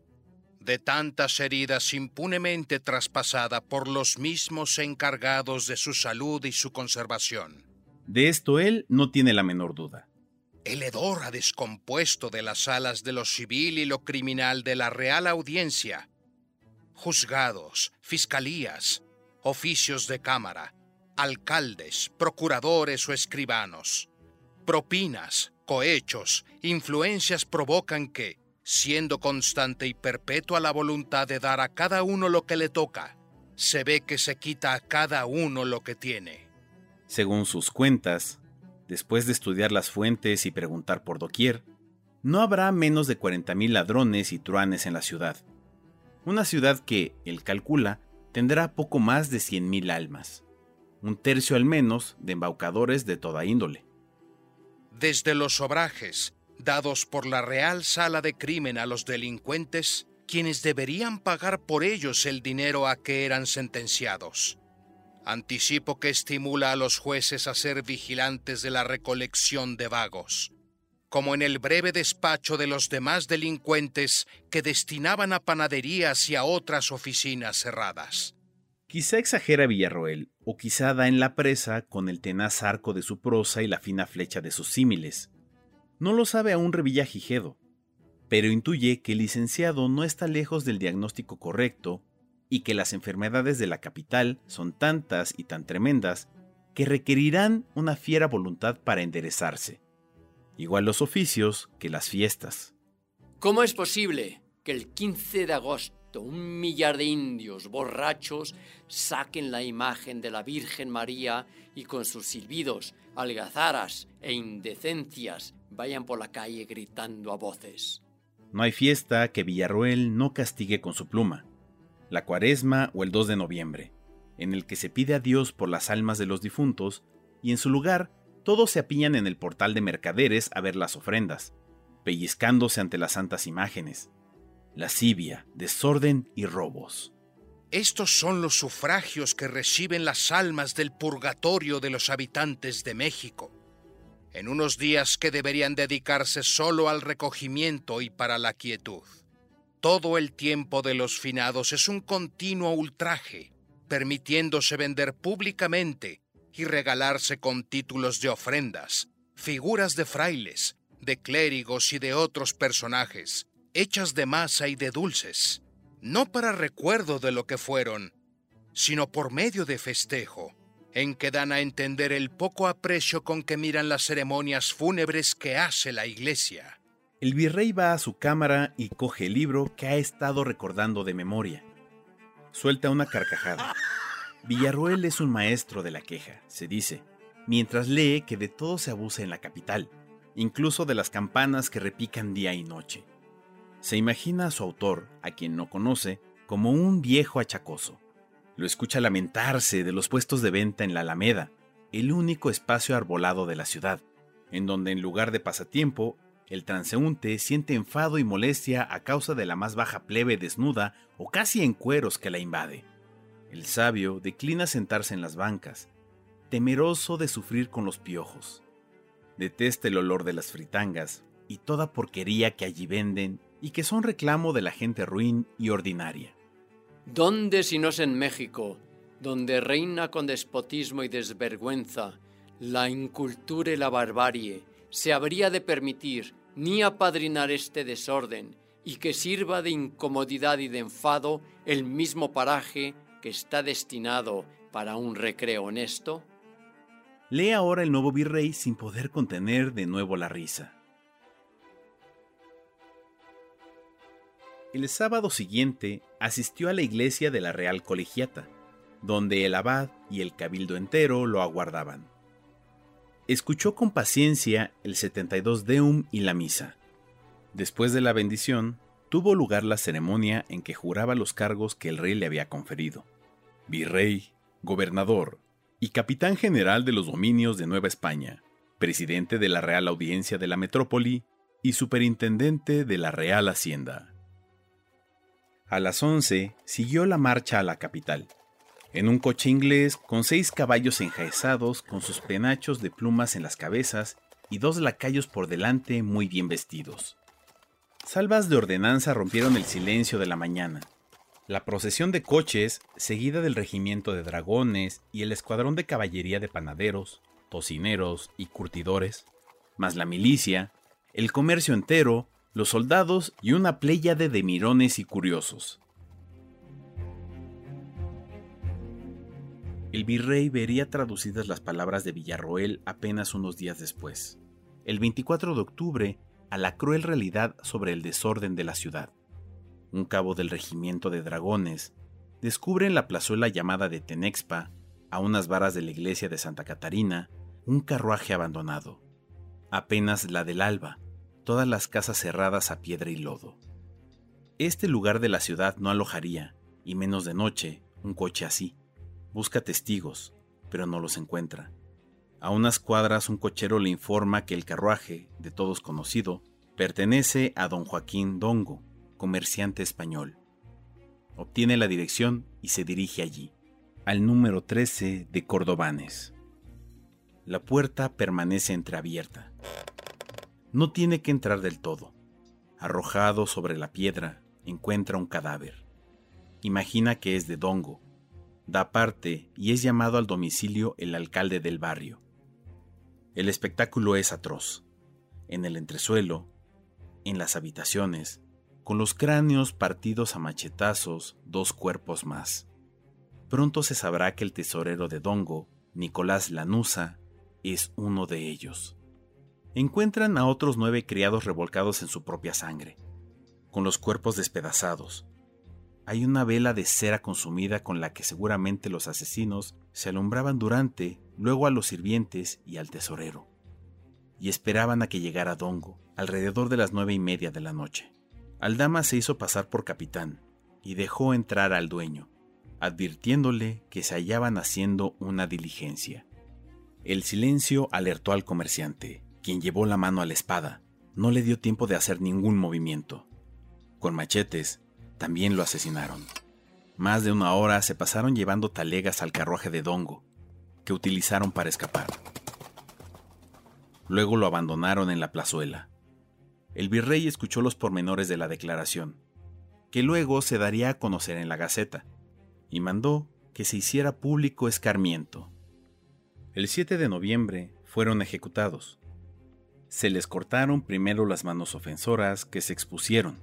de tantas heridas impunemente traspasada por los mismos encargados de su salud y su conservación. De esto él no tiene la menor duda. El hedor ha descompuesto de las salas de lo civil y lo criminal de la Real Audiencia, juzgados, fiscalías, oficios de cámara, alcaldes, procuradores o escribanos. Propinas, cohechos, influencias provocan que, siendo constante y perpetua la voluntad de dar a cada uno lo que le toca, se ve que se quita a cada uno lo que tiene. Según sus cuentas, después de estudiar las fuentes y preguntar por doquier, no habrá menos de 40.000 ladrones y truanes en la ciudad. Una ciudad que, él calcula, tendrá poco más de 100.000 almas, un tercio al menos de embaucadores de toda índole. Desde los obrajes, dados por la Real Sala de Crimen a los delincuentes, quienes deberían pagar por ellos el dinero a que eran sentenciados. Anticipo que estimula a los jueces a ser vigilantes de la recolección de vagos como en el breve despacho de los demás delincuentes que destinaban a panaderías y a otras oficinas cerradas. Quizá exagera Villarroel, o quizá da en la presa con el tenaz arco de su prosa y la fina flecha de sus símiles. No lo sabe aún Revillagigedo, pero intuye que el licenciado no está lejos del diagnóstico correcto y que las enfermedades de la capital son tantas y tan tremendas que requerirán una fiera voluntad para enderezarse igual los oficios que las fiestas. ¿Cómo es posible que el 15 de agosto un millar de indios borrachos saquen la imagen de la Virgen María y con sus silbidos, algazaras e indecencias vayan por la calle gritando a voces? No hay fiesta que Villarroel no castigue con su pluma. La cuaresma o el 2 de noviembre, en el que se pide a Dios por las almas de los difuntos y en su lugar todos se apiñan en el portal de mercaderes a ver las ofrendas, pellizcándose ante las santas imágenes. Lascivia, desorden y robos. Estos son los sufragios que reciben las almas del purgatorio de los habitantes de México, en unos días que deberían dedicarse solo al recogimiento y para la quietud. Todo el tiempo de los finados es un continuo ultraje, permitiéndose vender públicamente y regalarse con títulos de ofrendas, figuras de frailes, de clérigos y de otros personajes, hechas de masa y de dulces, no para recuerdo de lo que fueron, sino por medio de festejo, en que dan a entender el poco aprecio con que miran las ceremonias fúnebres que hace la iglesia. El virrey va a su cámara y coge el libro que ha estado recordando de memoria. Suelta una carcajada. Villarroel es un maestro de la queja, se dice, mientras lee que de todo se abusa en la capital, incluso de las campanas que repican día y noche. Se imagina a su autor, a quien no conoce, como un viejo achacoso. Lo escucha lamentarse de los puestos de venta en la Alameda, el único espacio arbolado de la ciudad, en donde en lugar de pasatiempo, el transeúnte siente enfado y molestia a causa de la más baja plebe desnuda o casi en cueros que la invade. El sabio declina sentarse en las bancas, temeroso de sufrir con los piojos. Detesta el olor de las fritangas y toda porquería que allí venden y que son reclamo de la gente ruin y ordinaria. ¿Dónde si no es en México, donde reina con despotismo y desvergüenza la incultura y la barbarie, se habría de permitir ni apadrinar este desorden y que sirva de incomodidad y de enfado el mismo paraje que está destinado para un recreo honesto? Lee ahora el nuevo virrey sin poder contener de nuevo la risa. El sábado siguiente asistió a la iglesia de la Real Colegiata, donde el abad y el cabildo entero lo aguardaban. Escuchó con paciencia el 72 Deum y la misa. Después de la bendición, tuvo lugar la ceremonia en que juraba los cargos que el rey le había conferido. Virrey, gobernador y capitán general de los dominios de Nueva España, presidente de la Real Audiencia de la Metrópoli y superintendente de la Real Hacienda. A las 11 siguió la marcha a la capital, en un coche inglés con seis caballos enjaezados con sus penachos de plumas en las cabezas y dos lacayos por delante muy bien vestidos. Salvas de ordenanza rompieron el silencio de la mañana. La procesión de coches, seguida del regimiento de dragones y el escuadrón de caballería de panaderos, tocineros y curtidores, más la milicia, el comercio entero, los soldados y una pléyade de mirones y curiosos. El virrey vería traducidas las palabras de Villarroel apenas unos días después, el 24 de octubre, a la cruel realidad sobre el desorden de la ciudad. Un cabo del regimiento de dragones descubre en la plazuela llamada de Tenexpa, a unas varas de la iglesia de Santa Catarina, un carruaje abandonado. Apenas la del alba, todas las casas cerradas a piedra y lodo. Este lugar de la ciudad no alojaría, y menos de noche, un coche así. Busca testigos, pero no los encuentra. A unas cuadras un cochero le informa que el carruaje, de todos conocido, pertenece a don Joaquín Dongo, comerciante español. Obtiene la dirección y se dirige allí, al número 13 de Cordobanes. La puerta permanece entreabierta. No tiene que entrar del todo. Arrojado sobre la piedra, encuentra un cadáver. Imagina que es de Dongo. Da parte y es llamado al domicilio el alcalde del barrio. El espectáculo es atroz. En el entresuelo, en las habitaciones, con los cráneos partidos a machetazos, dos cuerpos más. Pronto se sabrá que el tesorero de Dongo, Nicolás Lanusa, es uno de ellos. Encuentran a otros nueve criados revolcados en su propia sangre, con los cuerpos despedazados. Hay una vela de cera consumida con la que seguramente los asesinos se alumbraban durante luego a los sirvientes y al tesorero, y esperaban a que llegara Dongo, alrededor de las nueve y media de la noche. Aldama se hizo pasar por capitán y dejó entrar al dueño, advirtiéndole que se hallaban haciendo una diligencia. El silencio alertó al comerciante, quien llevó la mano a la espada. No le dio tiempo de hacer ningún movimiento. Con machetes, también lo asesinaron. Más de una hora se pasaron llevando talegas al carruaje de Dongo, que utilizaron para escapar. Luego lo abandonaron en la plazuela. El virrey escuchó los pormenores de la declaración, que luego se daría a conocer en la Gaceta, y mandó que se hiciera público escarmiento. El 7 de noviembre fueron ejecutados. Se les cortaron primero las manos ofensoras que se expusieron,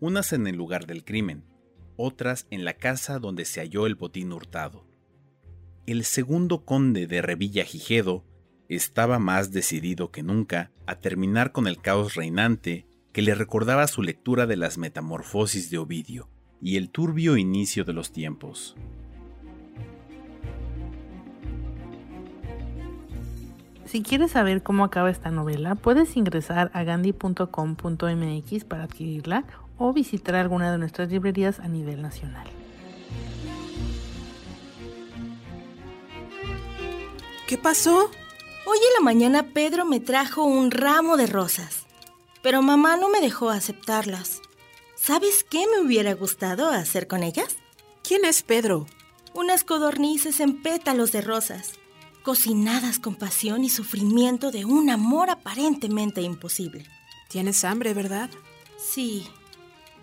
unas en el lugar del crimen, otras en la casa donde se halló el botín hurtado el segundo conde de Revilla Gijedo estaba más decidido que nunca a terminar con el caos reinante que le recordaba su lectura de las Metamorfosis de Ovidio y el turbio inicio de los tiempos. Si quieres saber cómo acaba esta novela, puedes ingresar a gandhi.com.mx para adquirirla o visitar alguna de nuestras librerías a nivel nacional. ¿Qué pasó? Hoy en la mañana Pedro me trajo un ramo de rosas, pero mamá no me dejó aceptarlas. ¿Sabes qué me hubiera gustado hacer con ellas? ¿Quién es Pedro? Unas codornices en pétalos de rosas, cocinadas con pasión y sufrimiento de un amor aparentemente imposible. Tienes hambre, ¿verdad? Sí.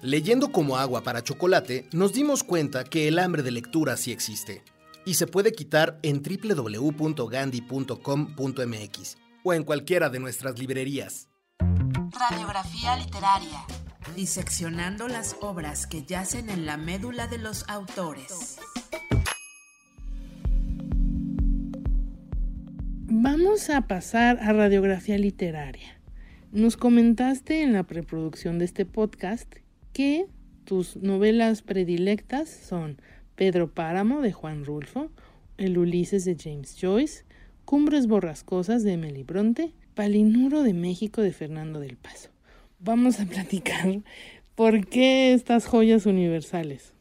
Leyendo como agua para chocolate, nos dimos cuenta que el hambre de lectura sí existe y se puede quitar en www.gandhi.com.mx o en cualquiera de nuestras librerías. Radiografía literaria. Diseccionando las obras que yacen en la médula de los autores. Vamos a pasar a radiografía literaria. Nos comentaste en la preproducción de este podcast que tus novelas predilectas son Pedro Páramo de Juan Rulfo, El Ulises de James Joyce, Cumbres Borrascosas de Emily Bronte, Palinuro de México de Fernando del Paso. Vamos a platicar por qué estas joyas universales.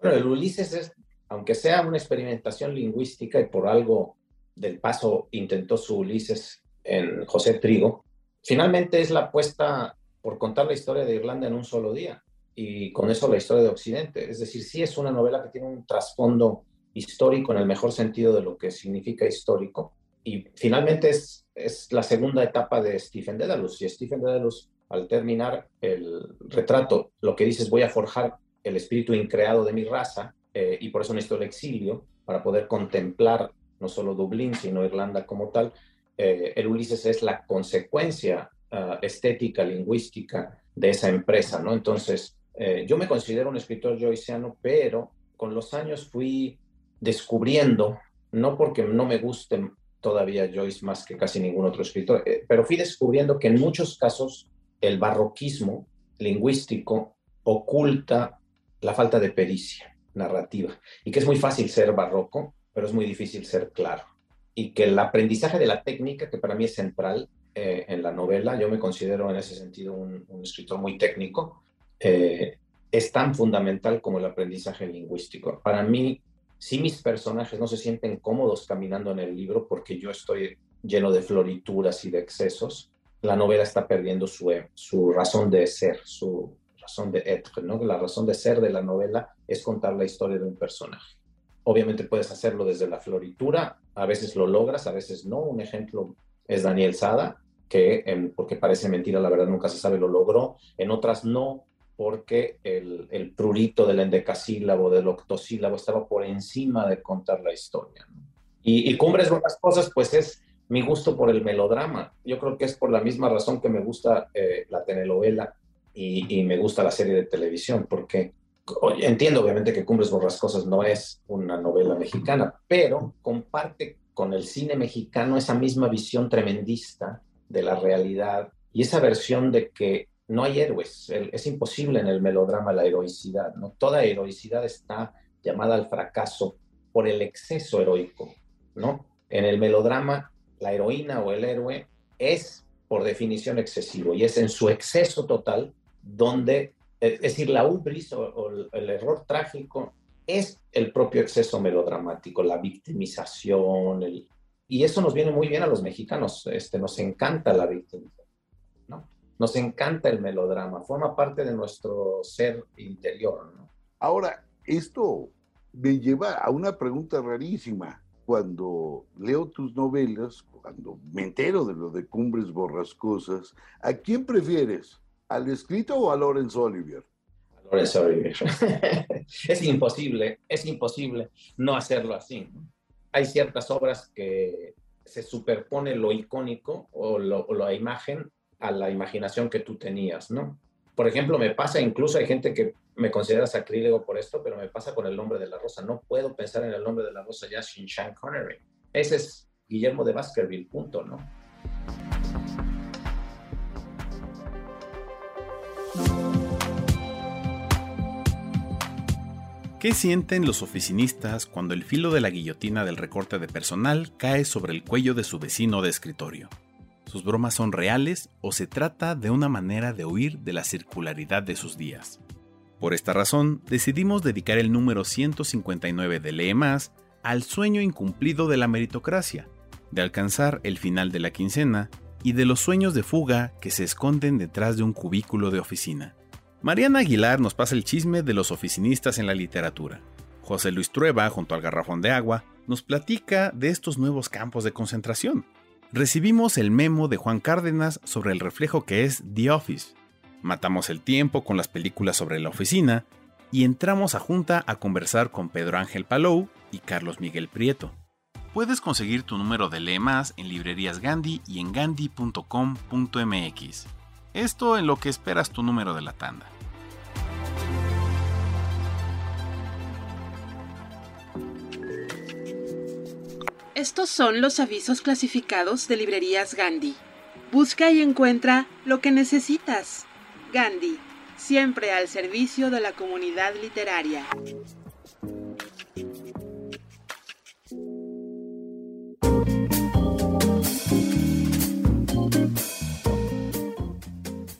Bueno, el Ulises es, aunque sea una experimentación lingüística y por algo del Paso intentó su Ulises en José Trigo, finalmente es la apuesta por contar la historia de Irlanda en un solo día y con eso la historia de Occidente. Es decir, sí es una novela que tiene un trasfondo histórico en el mejor sentido de lo que significa histórico. Y finalmente es, es la segunda etapa de Stephen Dedalus. Y Stephen Dedalus, al terminar el retrato, lo que dice es voy a forjar el espíritu increado de mi raza, eh, y por eso necesito el exilio, para poder contemplar no solo Dublín, sino Irlanda como tal. Eh, el Ulises es la consecuencia ah, estética, lingüística de esa empresa, ¿no? Entonces, eh, yo me considero un escritor joyceano, pero con los años fui descubriendo, no porque no me guste todavía Joyce más que casi ningún otro escritor, eh, pero fui descubriendo que en muchos casos el barroquismo lingüístico oculta la falta de pericia narrativa y que es muy fácil ser barroco, pero es muy difícil ser claro. Y que el aprendizaje de la técnica, que para mí es central eh, en la novela, yo me considero en ese sentido un, escritor muy técnico, eh, es tan fundamental como el aprendizaje lingüístico. Para mí, si mis personajes no se sienten cómodos caminando en el libro porque yo estoy lleno de florituras y de excesos, la novela está perdiendo su, su razón de ser, su razón de être, ¿no? La razón de ser de la novela es contar la historia de un personaje. Obviamente puedes hacerlo desde la floritura, a veces lo logras, a veces no. Un ejemplo es Daniel Sada, que porque parece mentira, la verdad nunca se sabe, lo logró. En otras no, porque el, el prurito del endecasílabo, del octosílabo, estaba por encima de contar la historia. Y, y Cumbres Buenas Cosas, pues es mi gusto por el melodrama. Yo creo que es por la misma razón que me gusta eh, la telenovela y, me gusta la serie de televisión, porque entiendo obviamente que Cumbres Borrascosas no es una novela mexicana, pero comparte con el cine mexicano esa misma visión tremendista de la realidad y esa versión de que no hay héroes, es imposible en el melodrama la heroicidad. Toda heroicidad está llamada al fracaso por el exceso heroico, ¿no? En el melodrama la heroína o el héroe es por definición excesivo y es en su exceso total donde, es decir, la ubris o, el error trágico es el propio exceso melodramático, la victimización, y eso nos viene muy bien a los mexicanos, este, nos encanta la victimización. Nos encanta el melodrama, forma parte de nuestro ser interior, ¿no? Ahora, esto me lleva a una pregunta rarísima. Cuando leo tus novelas, cuando me entero de lo de Cumbres Borrascosas, ¿a quién prefieres? ¿Al escrito o a Lawrence Olivier? A Lawrence Olivier. es imposible, es imposible no hacerlo así. Hay ciertas obras que se superpone lo icónico o, o la imagen a la imaginación que tú tenías, ¿no? Por ejemplo, me pasa, incluso hay gente que me considera sacrílego por esto, pero me pasa con el nombre de la rosa. No puedo pensar en el nombre de la rosa ya sin Sean Connery. Ese es Guillermo de Baskerville, punto, ¿no? ¿Qué sienten los oficinistas cuando el filo de la guillotina del recorte de personal cae sobre el cuello de su vecino de escritorio? ¿Sus bromas son reales o se trata de una manera de huir de la circularidad de sus días? Por esta razón, decidimos dedicar el número 159 de Lee Más al sueño incumplido de la meritocracia, de alcanzar el final de la quincena y de los sueños de fuga que se esconden detrás de un cubículo de oficina. Mariana Aguilar nos pasa el chisme de los oficinistas en la literatura. José Luis Trueba, junto al garrafón de agua, nos platica de estos nuevos campos de concentración. Recibimos el memo de Juan Cárdenas sobre el reflejo que es The Office. Matamos el tiempo con las películas sobre la oficina y entramos a junta a conversar con Pedro Ángel Palou y Carlos Miguel Prieto. Puedes conseguir tu número de lemas en librerías Gandhi y en gandhi.com.mx. Esto en lo que esperas tu número de la tanda. Estos son los avisos clasificados de librerías Gandhi. Busca y encuentra lo que necesitas. Gandhi, siempre al servicio de la comunidad literaria.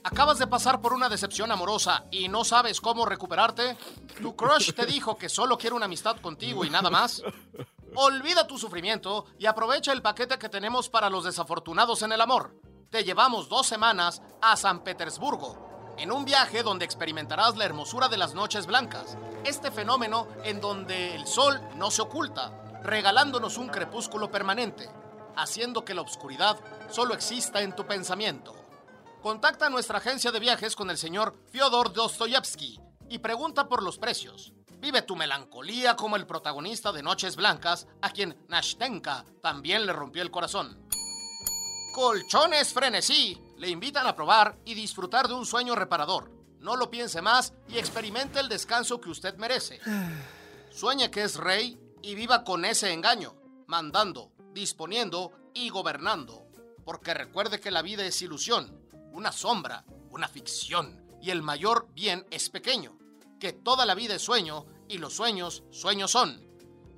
¿Acabas de pasar por una decepción amorosa y no sabes cómo recuperarte? ¿Tu crush te dijo que solo quiere una amistad contigo y nada más? Olvida tu sufrimiento y aprovecha el paquete que tenemos para los desafortunados en el amor. Te llevamos dos semanas a San Petersburgo, en un viaje donde experimentarás la hermosura de las noches blancas, este fenómeno en donde el sol no se oculta, regalándonos un crepúsculo permanente, haciendo que la oscuridad solo exista en tu pensamiento. Contacta a nuestra agencia de viajes con el señor Fyodor Dostoyevsky y pregunta por los precios. Vive tu melancolía como el protagonista de Noches Blancas, a quien Nashtenka también le rompió el corazón. Colchones Frenesí le invitan a probar y disfrutar de un sueño reparador. No lo piense más y experimente el descanso que usted merece. Sueñe que es rey y viva con ese engaño, mandando, disponiendo y gobernando. Porque recuerde que la vida es ilusión, una sombra, una ficción, y el mayor bien es pequeño, que toda la vida es sueño y los sueños, sueños son.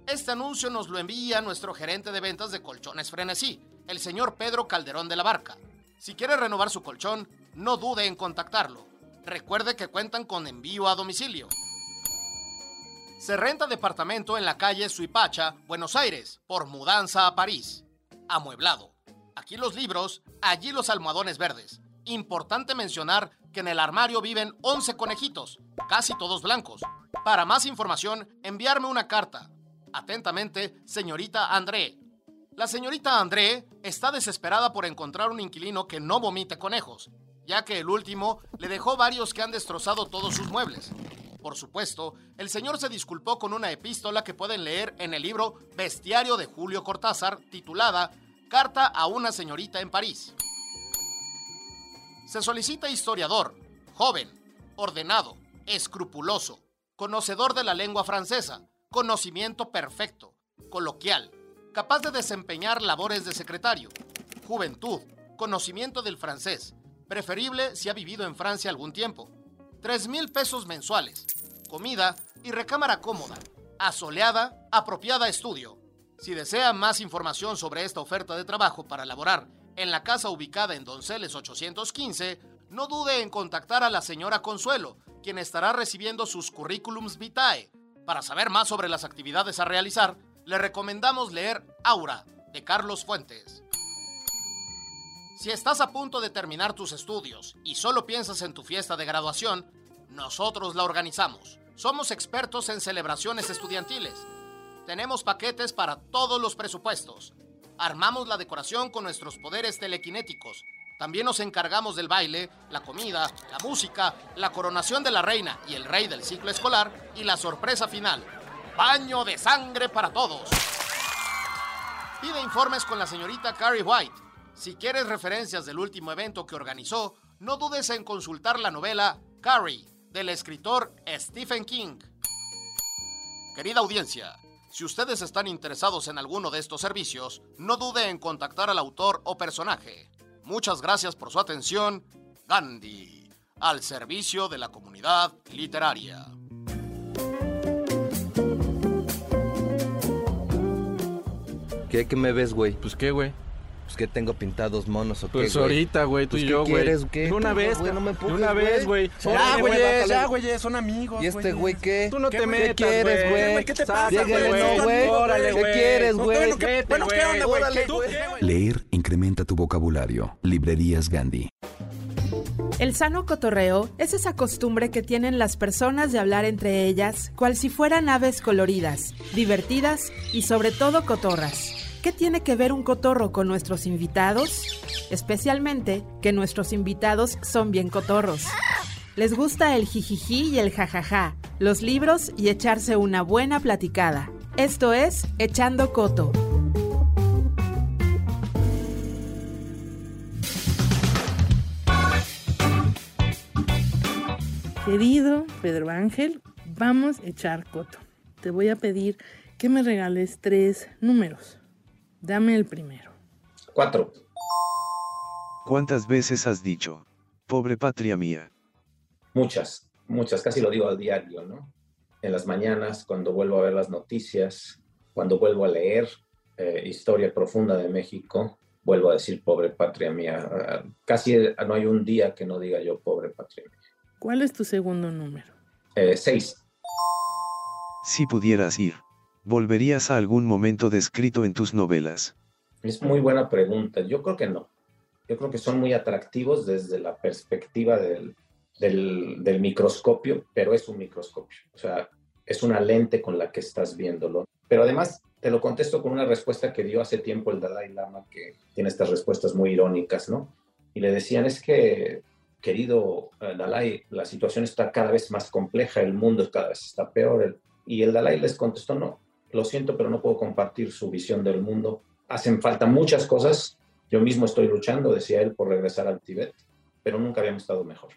Este anuncio nos lo envía nuestro gerente de ventas de colchones Frenesí, el señor Pedro Calderón de la Barca. Si quiere renovar su colchón, no dude en contactarlo. Recuerde que cuentan con envío a domicilio. Se renta departamento en la calle Suipacha, Buenos Aires, por mudanza a París. Amueblado. Aquí los libros, allí los almohadones verdes. Importante mencionar que en el armario viven 11 conejitos, casi todos blancos. Para más información, enviarme una carta. Atentamente, señorita André. La señorita André está desesperada por encontrar un inquilino que no vomite conejos, ya que el último le dejó varios que han destrozado todos sus muebles. Por supuesto, el señor se disculpó con una epístola que pueden leer en el libro Bestiario de Julio Cortázar, titulada Carta a una señorita en París. Se solicita historiador, joven, ordenado, escrupuloso, conocedor de la lengua francesa, conocimiento perfecto, coloquial, capaz de desempeñar labores de secretario, juventud, conocimiento del francés, preferible si ha vivido en Francia algún tiempo, 3 mil pesos mensuales, comida y recámara cómoda, asoleada, apropiada estudio. Si desea más información sobre esta oferta de trabajo para laborar en la casa ubicada en Donceles 815, no dude en contactar a la señora Consuelo, quien estará recibiendo sus currículums vitae. Para saber más sobre las actividades a realizar, le recomendamos leer Aura, de Carlos Fuentes. Si estás a punto de terminar tus estudios y solo piensas en tu fiesta de graduación, nosotros la organizamos. Somos expertos en celebraciones estudiantiles. Tenemos paquetes para todos los presupuestos. Armamos la decoración con nuestros poderes telequinéticos. También nos encargamos del baile, la comida, la música, la coronación de la reina y el rey del ciclo escolar y la sorpresa final. Baño de sangre para todos. Pide informes con la señorita Carrie White si quieres referencias del último evento que organizó, no dudes en consultar la novela Carrie, del escritor Stephen King. Querida audiencia, si ustedes están interesados en alguno de estos servicios, no dude en contactar al autor o personaje. Muchas gracias por su atención. Gandhi, al servicio de la comunidad literaria. ¿Qué, qué me ves, güey? Pues qué, güey. Pues que tengo pintados monos o qué, Pues ahorita, güey, tú Pues, y ¿qué yo, güey. quieres, ¿qué? De una vez, güey, no me de empujes, una vez, güey. Ya, Órale, güey, ya, güey, son amigos, ¿Y este güey qué? Tú no te ¿Qué metas, quieres, güey? ¿Qué te pasa, güey? no, güey. Órale, ¿Qué quieres, güey? bueno, ¿qué- bueno, ¿qué onda, güey? Órale, ¿Tú güey. qué, güey? Leer incrementa tu vocabulario. Librerías Gandhi. El sano cotorreo es esa costumbre que tienen las personas de hablar entre ellas, cual si fueran aves coloridas, divertidas y sobre todo cotorras. ¿Qué tiene que ver un cotorro con nuestros invitados? Especialmente que nuestros invitados son bien cotorros. Les gusta el jijiji y el jajaja, los libros y echarse una buena platicada. Esto es Echando Coto. Querido Pedro Ángel, vamos a echar coto. Te voy a pedir que me regales tres números. Dame el primero. Cuatro. ¿Cuántas veces has dicho, pobre patria mía? Muchas, muchas, casi lo digo al diario, ¿no? En las mañanas, cuando vuelvo a ver las noticias, cuando vuelvo a leer eh, Historia Profunda de México, vuelvo a decir pobre patria mía. Ah, Casi no hay un día que no diga yo pobre patria mía. ¿Cuál es tu segundo número? Eh, seis. Si pudieras ir, ¿volverías a algún momento descrito en tus novelas? Es muy buena pregunta. Yo creo que no. Yo creo que son muy atractivos desde la perspectiva del, del, microscopio, pero es un microscopio. O sea, es una lente con la que estás viéndolo. Pero además, te lo contesto con una respuesta que dio hace tiempo el Dalai Lama, que tiene estas respuestas muy irónicas, ¿no? Y le decían, es que, querido eh, Dalai, la situación está cada vez más compleja, el mundo cada vez está peor. Y el Dalai les contestó, no, lo siento, pero no puedo compartir su visión del mundo. Hacen falta muchas cosas. Yo mismo estoy luchando, decía él, por regresar al Tíbet, pero nunca habíamos estado mejor.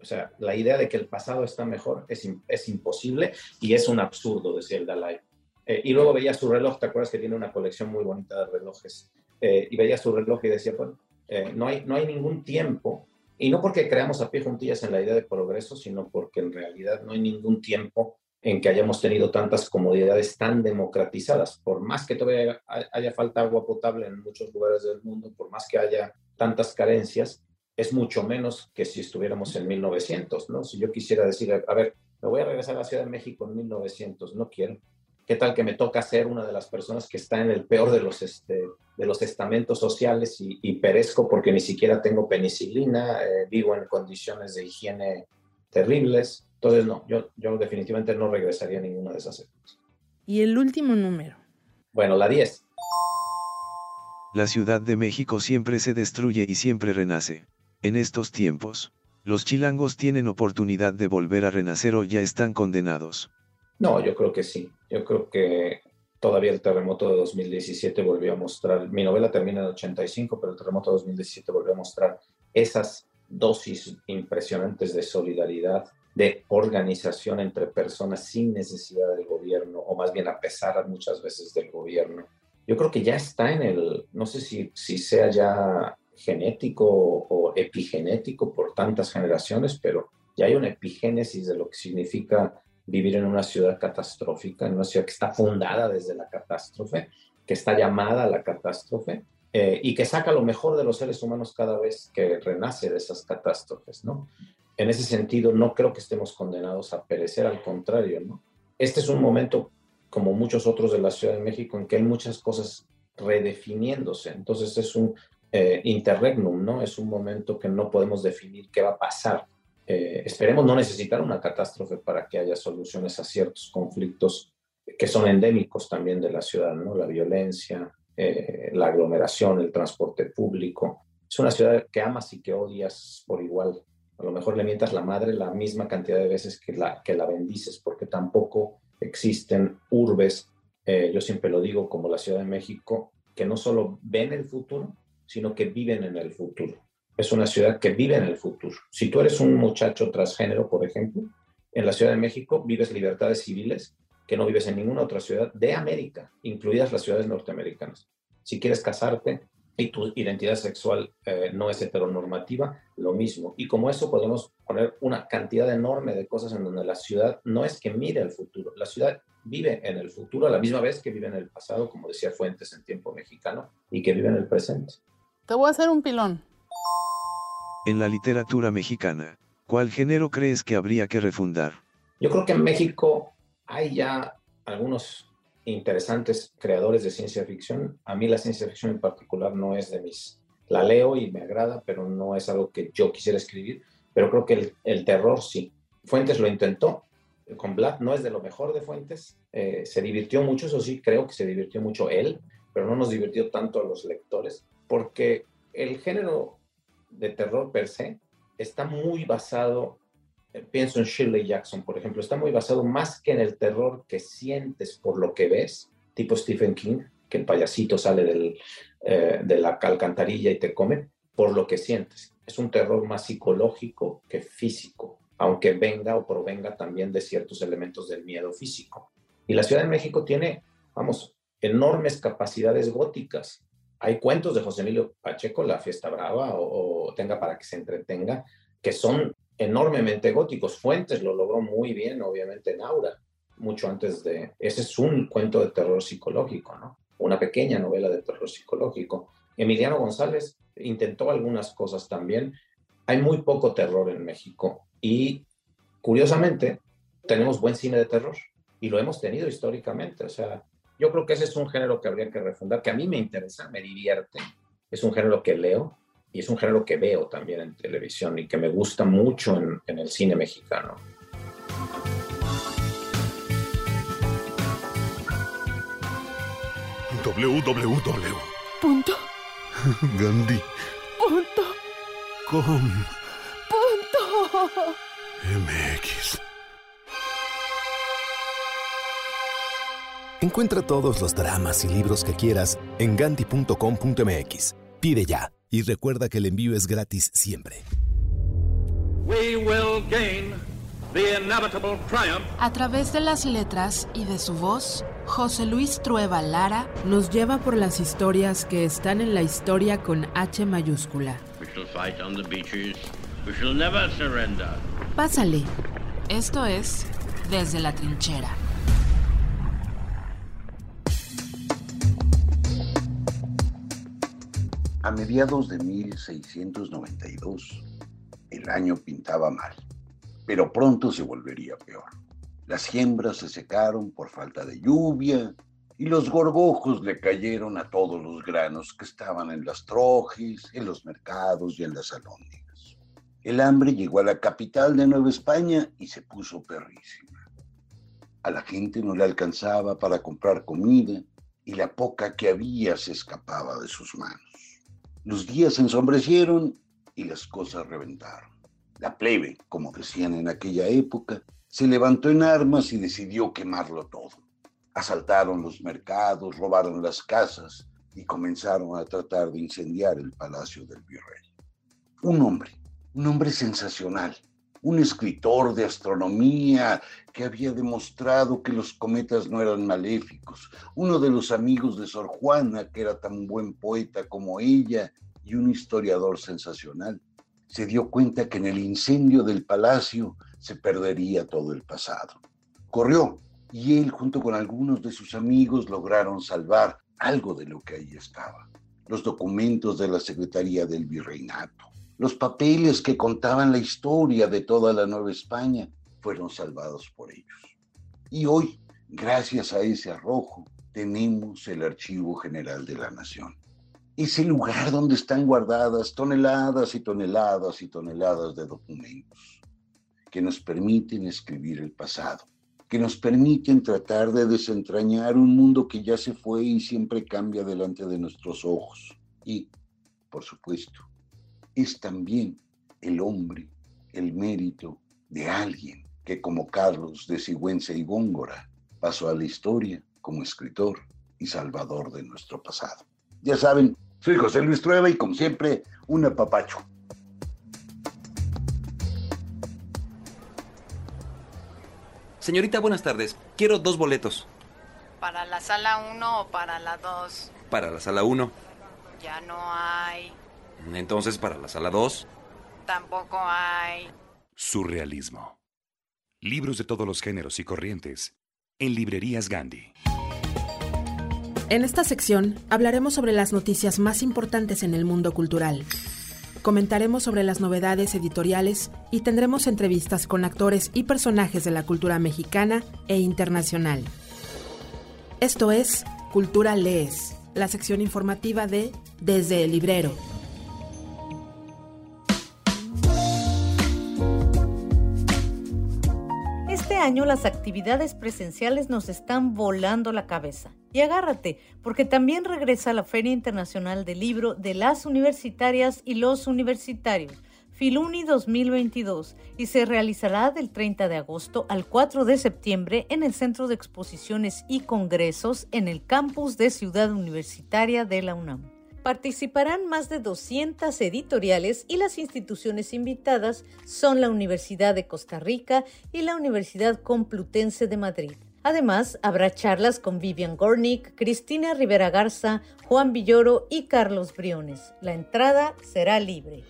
O sea, la idea de que el pasado está mejor es, es imposible y es un absurdo, decía el Dalai. Eh, y luego veía su reloj, ¿te acuerdas que tiene una colección muy bonita de relojes? Eh, y veía su reloj y decía, bueno, eh, no, hay, no hay ningún tiempo, y no porque creamos a pie juntillas en la idea de progreso, sino porque en realidad no hay ningún tiempo en que hayamos tenido tantas comodidades tan democratizadas. Por más que todavía haya falta agua potable en muchos lugares del mundo, por más que haya tantas carencias, es mucho menos que si estuviéramos en 1900, ¿no? Si yo quisiera decir, a ver, me voy a regresar a la Ciudad de México en 1900, no quiero. ¿Qué tal que me toca ser una de las personas que está en el peor de los, este, de los estamentos sociales y, perezco porque ni siquiera tengo penicilina, eh, vivo en condiciones de higiene terribles? Entonces, no, yo, yo definitivamente no regresaría a ninguna de esas épocas. ¿Y el último número? Bueno, la 10. La Ciudad de México siempre se destruye y siempre renace. En estos tiempos, los chilangos tienen oportunidad de volver a renacer o ya están condenados. No, yo creo que sí. Yo creo que todavía el terremoto de 2017 volvió a mostrar, mi novela termina en 85, pero el terremoto de 2017 volvió a mostrar esas dosis impresionantes de solidaridad, de organización entre personas sin necesidad del gobierno, o más bien a pesar muchas veces del gobierno. Yo creo que ya está en el, no sé si, si sea ya genético o epigenético por tantas generaciones, pero ya hay una epigénesis de lo que significa vivir en una ciudad catastrófica, en una ciudad que está fundada desde la catástrofe, que está llamada a la catástrofe eh, y que saca lo mejor de los seres humanos cada vez que renace de esas catástrofes, ¿no? En ese sentido, no creo que estemos condenados a perecer, al contrario, ¿no? Este es un momento, como muchos otros de la Ciudad de México, en que hay muchas cosas redefiniéndose. Entonces es un eh, interregnum, ¿no? Es un momento que no podemos definir qué va a pasar eh, esperemos no necesitar una catástrofe para que haya soluciones a ciertos conflictos que son endémicos también de la ciudad, ¿no? La violencia, eh, la aglomeración, el transporte público. Es una ciudad que amas y que odias por igual. A lo mejor le mientas la madre la misma cantidad de veces que la, que la bendices, porque tampoco existen urbes, eh, yo siempre lo digo, como la Ciudad de México, que no solo ven el futuro, sino que viven en el futuro es una ciudad que vive en el futuro. Si tú eres un muchacho transgénero, por ejemplo, en la Ciudad de México vives libertades civiles que no vives en ninguna otra ciudad de América, incluidas las ciudades norteamericanas. Si quieres casarte y tu identidad sexual eh, no es heteronormativa, lo mismo. Y como eso podemos poner una cantidad enorme de cosas en donde la ciudad no es que mire el futuro, la ciudad vive en el futuro a la misma vez que vive en el pasado, como decía Fuentes en tiempo mexicano, y que vive en el presente. Te voy a hacer un pilón. En la literatura mexicana, ¿cuál género crees que habría que refundar? Yo creo que en México hay ya algunos interesantes creadores de ciencia ficción. A mí la ciencia ficción en particular no es de mis... La leo y me agrada, pero no es algo que yo quisiera escribir. Pero creo que el, terror sí. Fuentes lo intentó. Con Black no es de lo mejor de Fuentes. Eh, se divirtió mucho, eso sí, creo que se divirtió mucho él, pero no nos divirtió tanto a los lectores, porque el género de terror per se está muy basado, pienso en Shirley Jackson, por ejemplo, está muy basado más que en el terror que sientes por lo que ves, tipo Stephen King, que el payasito sale del, eh, de la alcantarilla y te come, por lo que sientes. Es un terror más psicológico que físico, aunque venga o provenga también de ciertos elementos del miedo físico. Y la Ciudad de México tiene, vamos, enormes capacidades góticas hay cuentos de José Emilio Pacheco, La Fiesta Brava o, Tenga para que se entretenga, que son enormemente góticos. Fuentes lo logró muy bien, obviamente, en Aura, mucho antes de... Ese es un cuento de terror psicológico, ¿no? Una pequeña novela de terror psicológico. Emiliano González intentó algunas cosas también. Hay muy poco terror en México y, curiosamente, tenemos buen cine de terror y lo hemos tenido históricamente. O sea, yo creo que ese es un género que habría que refundar, que a mí me interesa, me divierte. Es un género que leo y es un género que veo también en televisión y que me gusta mucho en, en el cine mexicano. www. Punto. Gandhi. Punto. Com. Punto. MX. Encuentra todos los dramas y libros que quieras en ganti.com.mx. Pide ya y recuerda que el envío es gratis siempre. A través de las letras y de su voz, José Luis Trueba Lara nos lleva por las historias que están en la historia con H mayúscula. We shall fight on the beaches. We shall never surrender. Pásale. Esto es Desde la Trinchera. A mediados de 1692, el año pintaba mal, pero pronto se volvería peor. Las siembras se secaron por falta de lluvia y los gorgojos le cayeron a todos los granos que estaban en las trojes, en los mercados y en las alóndigas. El hambre llegó a la capital de Nueva España y se puso perrísima. A la gente no le alcanzaba para comprar comida y la poca que había se escapaba de sus manos. Los días ensombrecieron y las cosas reventaron. La plebe, como decían en aquella época, se levantó en armas y decidió quemarlo todo. Asaltaron los mercados, robaron las casas y comenzaron a tratar de incendiar el palacio del virrey. Un hombre, un hombre sensacional, un escritor de astronomía que había demostrado que los cometas no eran maléficos, uno de los amigos de Sor Juana, que era tan buen poeta como ella, y un historiador sensacional, se dio cuenta que en el incendio del palacio se perdería todo el pasado. Corrió y él junto con algunos de sus amigos lograron salvar algo de lo que ahí estaba. Los documentos de la Secretaría del Virreinato, los papeles que contaban la historia de toda la Nueva España fueron salvados por ellos. Y hoy, gracias a ese arrojo, tenemos el Archivo General de la Nación. Ese lugar donde están guardadas toneladas y toneladas y toneladas de documentos que nos permiten escribir el pasado, que nos permiten tratar de desentrañar un mundo que ya se fue y siempre cambia delante de nuestros ojos. Y, por supuesto, es también el hombre, el mérito de alguien que como Carlos de Sigüenza y Góngora pasó a la historia como escritor y salvador de nuestro pasado. Ya saben, soy José Luis Trueba y como siempre, un apapacho. Señorita, buenas tardes. Quiero dos boletos. ¿Para la sala 1 o para la 2? Para la sala 1. Ya no hay. Entonces, para la sala 2. Tampoco hay. Surrealismo. Libros de todos los géneros y corrientes. En librerías Gandhi. En esta sección hablaremos sobre las noticias más importantes en el mundo cultural. Comentaremos sobre las novedades editoriales y tendremos entrevistas con actores y personajes de la cultura mexicana e internacional. Esto es Cultura Lees, la sección informativa de Desde el Librero. Año las actividades presenciales nos están volando la cabeza. Y agárrate, porque también regresa la Feria Internacional del Libro de las Universitarias y los Universitarios, Filuni 2022, y se realizará del 30 de agosto al 4 de septiembre en el Centro de Exposiciones y Congresos en el campus de Ciudad Universitaria de la UNAM. Participarán más de 200 editoriales y las instituciones invitadas son la Universidad de Costa Rica y la Universidad Complutense de Madrid. Además, habrá charlas con Vivian Gornick, Cristina Rivera Garza, Juan Villoro y Carlos Briones. La entrada será libre.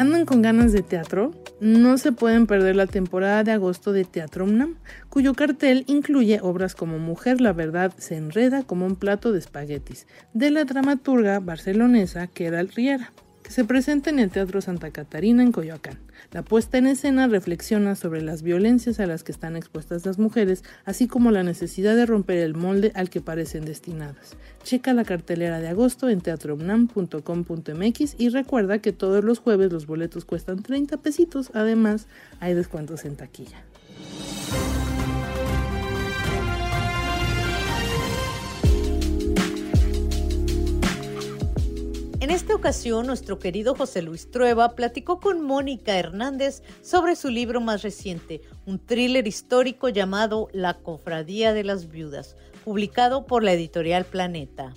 ¿Andan con ganas de teatro? No se pueden perder la temporada de agosto de Teatro UNAM, cuyo cartel incluye obras como Mujer la verdad se enreda como un plato de espaguetis, de la dramaturga barcelonesa Keral Riera, se presenta en el Teatro Santa Catarina en Coyoacán. La puesta en escena reflexiona sobre las violencias a las que están expuestas las mujeres, así como la necesidad de romper el molde al que parecen destinadas. Checa la cartelera de agosto en teatrounam.com.mx y recuerda que todos los jueves los boletos cuestan 30 pesitos, además hay descuentos en taquilla. Esta ocasión, nuestro querido José Luis Trueba platicó con Mónica Hernández sobre su libro más reciente, un thriller histórico llamado La Cofradía de las Viudas, publicado por la editorial Planeta.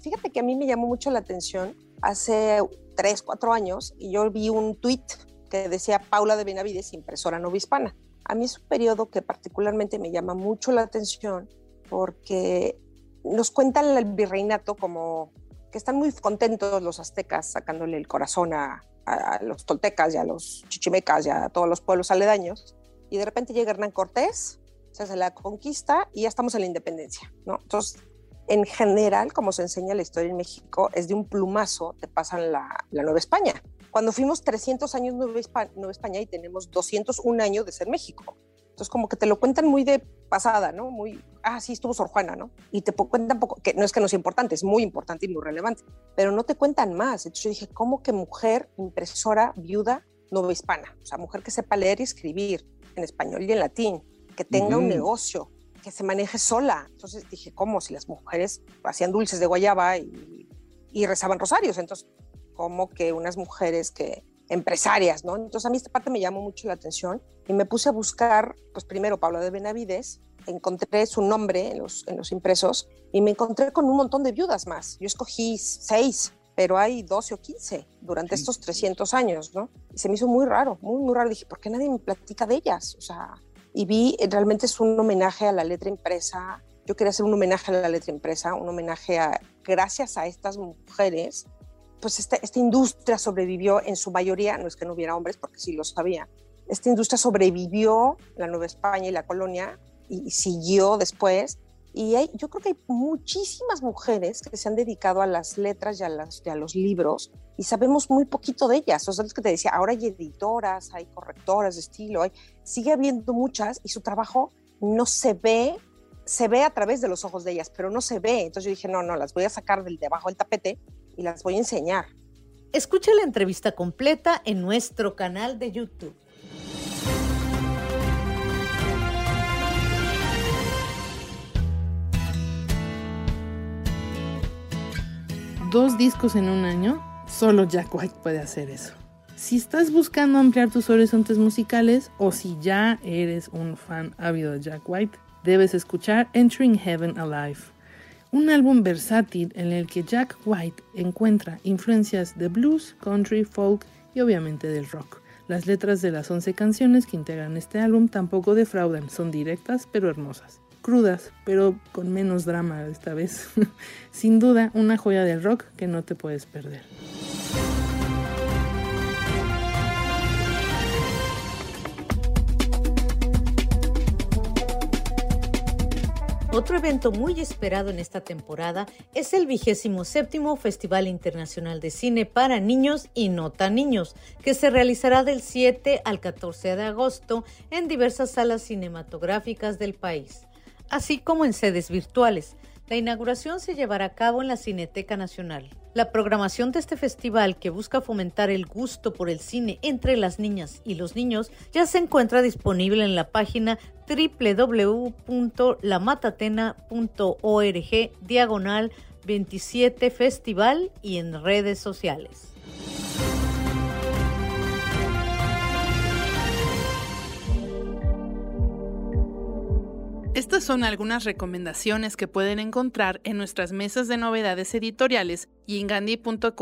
Fíjate que a mí me llamó mucho la atención hace tres, cuatro años y yo vi un tweet que decía Paula de Benavides, impresora novohispana. A mí es un periodo que particularmente me llama mucho la atención porque nos cuentan el virreinato como que están muy contentos los aztecas sacándole el corazón a, los toltecas y a los chichimecas y a todos los pueblos aledaños. Y de repente llega Hernán Cortés, se hace la conquista y ya estamos en la independencia, ¿no? Entonces, en general, como se enseña la historia en México, es de un plumazo te pasan la, la Nueva España. Cuando fuimos 300 años Nueva España, Nueva España y tenemos 201 años de ser México. Entonces, como que te lo cuentan muy de pasada, ¿no? Muy, ah, sí, estuvo Sor Juana, ¿no? Y te cuentan poco, que no es que no sea importante, es muy importante y muy relevante, pero no te cuentan más. Entonces yo dije, ¿cómo que mujer, impresora, viuda, nueva hispana? O sea, mujer que sepa leer y escribir en español y en latín, que tenga un negocio, que se maneje sola. Entonces dije, ¿cómo? Si las mujeres hacían dulces de guayaba y, y rezaban rosarios, entonces, ¿cómo que unas mujeres que empresarias, ¿no? Entonces a mí esta parte me llamó mucho la atención y me puse a buscar, pues primero Pablo de Benavides, encontré su nombre en los, en los impresos y me encontré con un montón de viudas más. Yo escogí seis, pero hay 12 o 15 durante estos 300 años, ¿no? Y se me hizo muy raro, muy, muy raro. Dije, ¿por qué nadie me platica de ellas? O sea, y vi, realmente es un homenaje a la letra impresa. Yo quería hacer un homenaje a la letra impresa, un homenaje a, gracias a estas mujeres, pues esta, esta industria sobrevivió en su mayoría, no es que no hubiera hombres, porque sí lo sabía, esta industria sobrevivió, la Nueva España y la colonia, y, y siguió después. Y hay, yo creo que hay muchísimas mujeres que se han dedicado a las letras y a, las, y a los libros y sabemos muy poquito de ellas. O sea, es que te decía, ahora hay editoras, hay correctoras de estilo, hay, sigue habiendo muchas y su trabajo no se ve, se ve a través de los ojos de ellas, pero no se ve. Entonces yo dije, no, no, las voy a sacar del debajo del tapete y las voy a enseñar. Escucha la entrevista completa en nuestro canal de YouTube. Dos discos en un año, solo Jack White puede hacer eso. Si estás buscando ampliar tus horizontes musicales o si ya eres un fan ávido de Jack White, debes escuchar Entering Heaven Alive, un álbum versátil en el que Jack White encuentra influencias de blues, country, folk y obviamente del rock. Las letras de las 11 canciones que integran este álbum tampoco defraudan, son directas pero hermosas. Crudas, pero con menos drama esta vez. Sin duda, una joya del rock que no te puedes perder. Otro evento muy esperado en esta temporada es el vigésimo séptimo Festival Internacional de Cine para Niños y No Tan Niños, que se realizará del 7 al 14 de agosto en diversas salas cinematográficas del país, así como en sedes virtuales. La inauguración se llevará a cabo en la Cineteca Nacional. La programación de este festival, que busca fomentar el gusto por el cine entre las niñas y los niños, ya se encuentra disponible en la página www.lamatatena.org diagonal 27 Festival y en redes sociales. Estas son algunas recomendaciones que pueden encontrar en nuestras mesas de novedades editoriales y en gandhi.com.mx.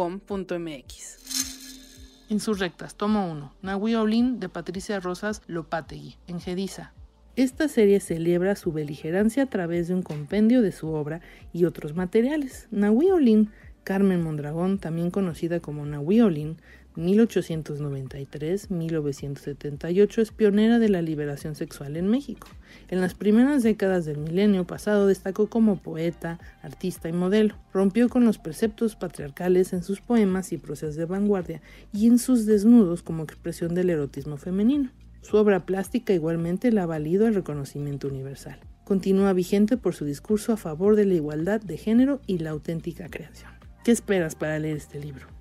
En sus rectas, tomo 1. Nahui Olin de Patricia Rosas Lopategui, en Gedisa. Esta serie celebra su beligerancia a través de un compendio de su obra y otros materiales. Nahui Olin, Carmen Mondragón, también conocida como Nahui Olin, 1893-1978 es pionera de la liberación sexual en México. En las primeras décadas del milenio pasado destacó como poeta, artista y modelo. Rompió con los preceptos patriarcales en sus poemas y prosas de vanguardia y en sus desnudos como expresión del erotismo femenino. Su obra plástica igualmente le ha valido el reconocimiento universal. Continúa vigente por su discurso a favor de la igualdad de género y la auténtica creación. ¿Qué esperas para leer este libro?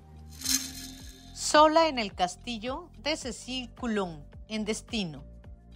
Sola en el castillo de Cecil Coulon, en Destino.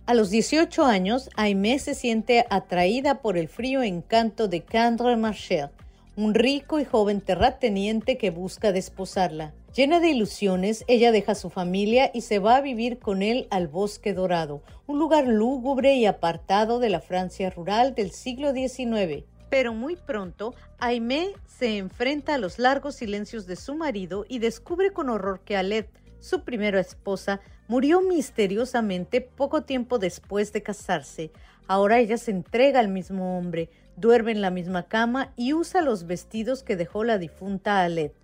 A los 18 años, Aimé se siente atraída por el frío encanto de Candre Marcher, un rico y joven terrateniente que busca desposarla. Llena de ilusiones, ella deja su familia y se va a vivir con él al Bosque Dorado, un lugar lúgubre y apartado de la Francia rural del siglo XIX. Pero muy pronto, Aimé se enfrenta a los largos silencios de su marido y descubre con horror que Alet, su primera esposa, murió misteriosamente poco tiempo después de casarse. Ahora ella se entrega al mismo hombre, duerme en la misma cama y usa los vestidos que dejó la difunta Alet.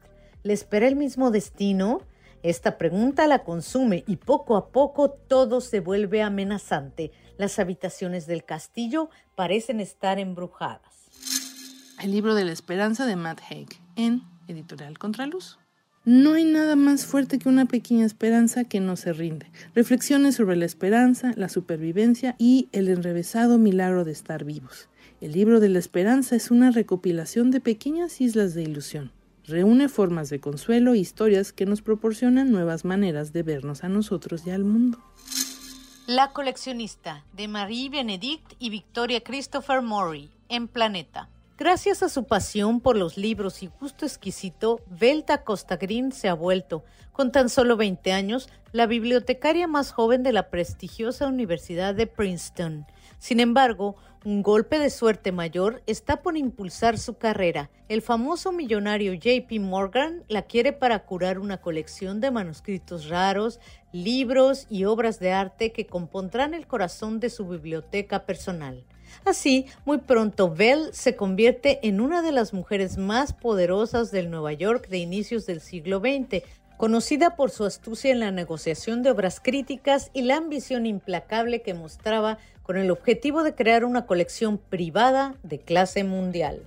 ¿Le espera el mismo destino? Esta pregunta la consume y poco a poco todo se vuelve amenazante. Las habitaciones del castillo parecen estar embrujadas. El libro de la esperanza de Matt Haig en Editorial Contraluz. No hay nada más fuerte que una pequeña esperanza que no se rinde. Reflexiones sobre la esperanza, la supervivencia y el enrevesado milagro de estar vivos. El libro de la esperanza es una recopilación de pequeñas islas de ilusión. Reúne formas de consuelo e historias que nos proporcionan nuevas maneras de vernos a nosotros y al mundo. La coleccionista de Marie Benedict y Victoria Christopher Murray en Planeta. Gracias a su pasión por los libros y gusto exquisito, Velta Costa Green se ha vuelto, con tan solo 20 años, la bibliotecaria más joven de la prestigiosa Universidad de Princeton. Sin embargo, un golpe de suerte mayor está por impulsar su carrera. El famoso millonario JP Morgan la quiere para curar una colección de manuscritos raros, libros y obras de arte que compondrán el corazón de su biblioteca personal. Así, muy pronto Bell se convierte en una de las mujeres más poderosas del Nueva York de inicios del siglo XX, conocida por su astucia en la negociación de obras críticas y la ambición implacable que mostraba con el objetivo de crear una colección privada de clase mundial.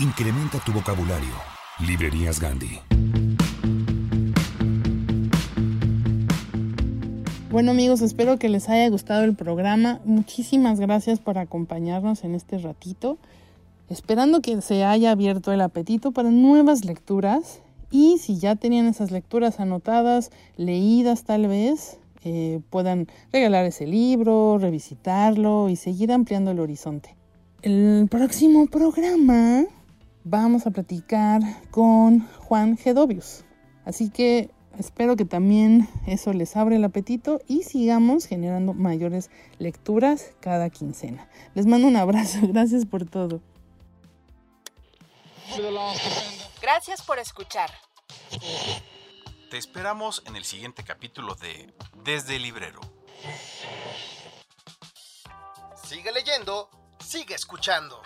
Incrementa tu vocabulario. Librerías Gandhi. Bueno amigos, espero que les haya gustado el programa. Muchísimas gracias por acompañarnos en este ratito. Esperando que se haya abierto el apetito para nuevas lecturas. Y si ya tenían esas lecturas anotadas, leídas tal vez, eh, puedan regalar ese libro, revisitarlo y seguir ampliando el horizonte. El próximo programa vamos a platicar con Juan Gedovius. Así que espero que también eso les abra el apetito y sigamos generando mayores lecturas cada quincena. Les mando un abrazo, gracias por todo. Gracias por escuchar. Te esperamos en el siguiente capítulo de Desde el Librero. Sigue leyendo, sigue escuchando.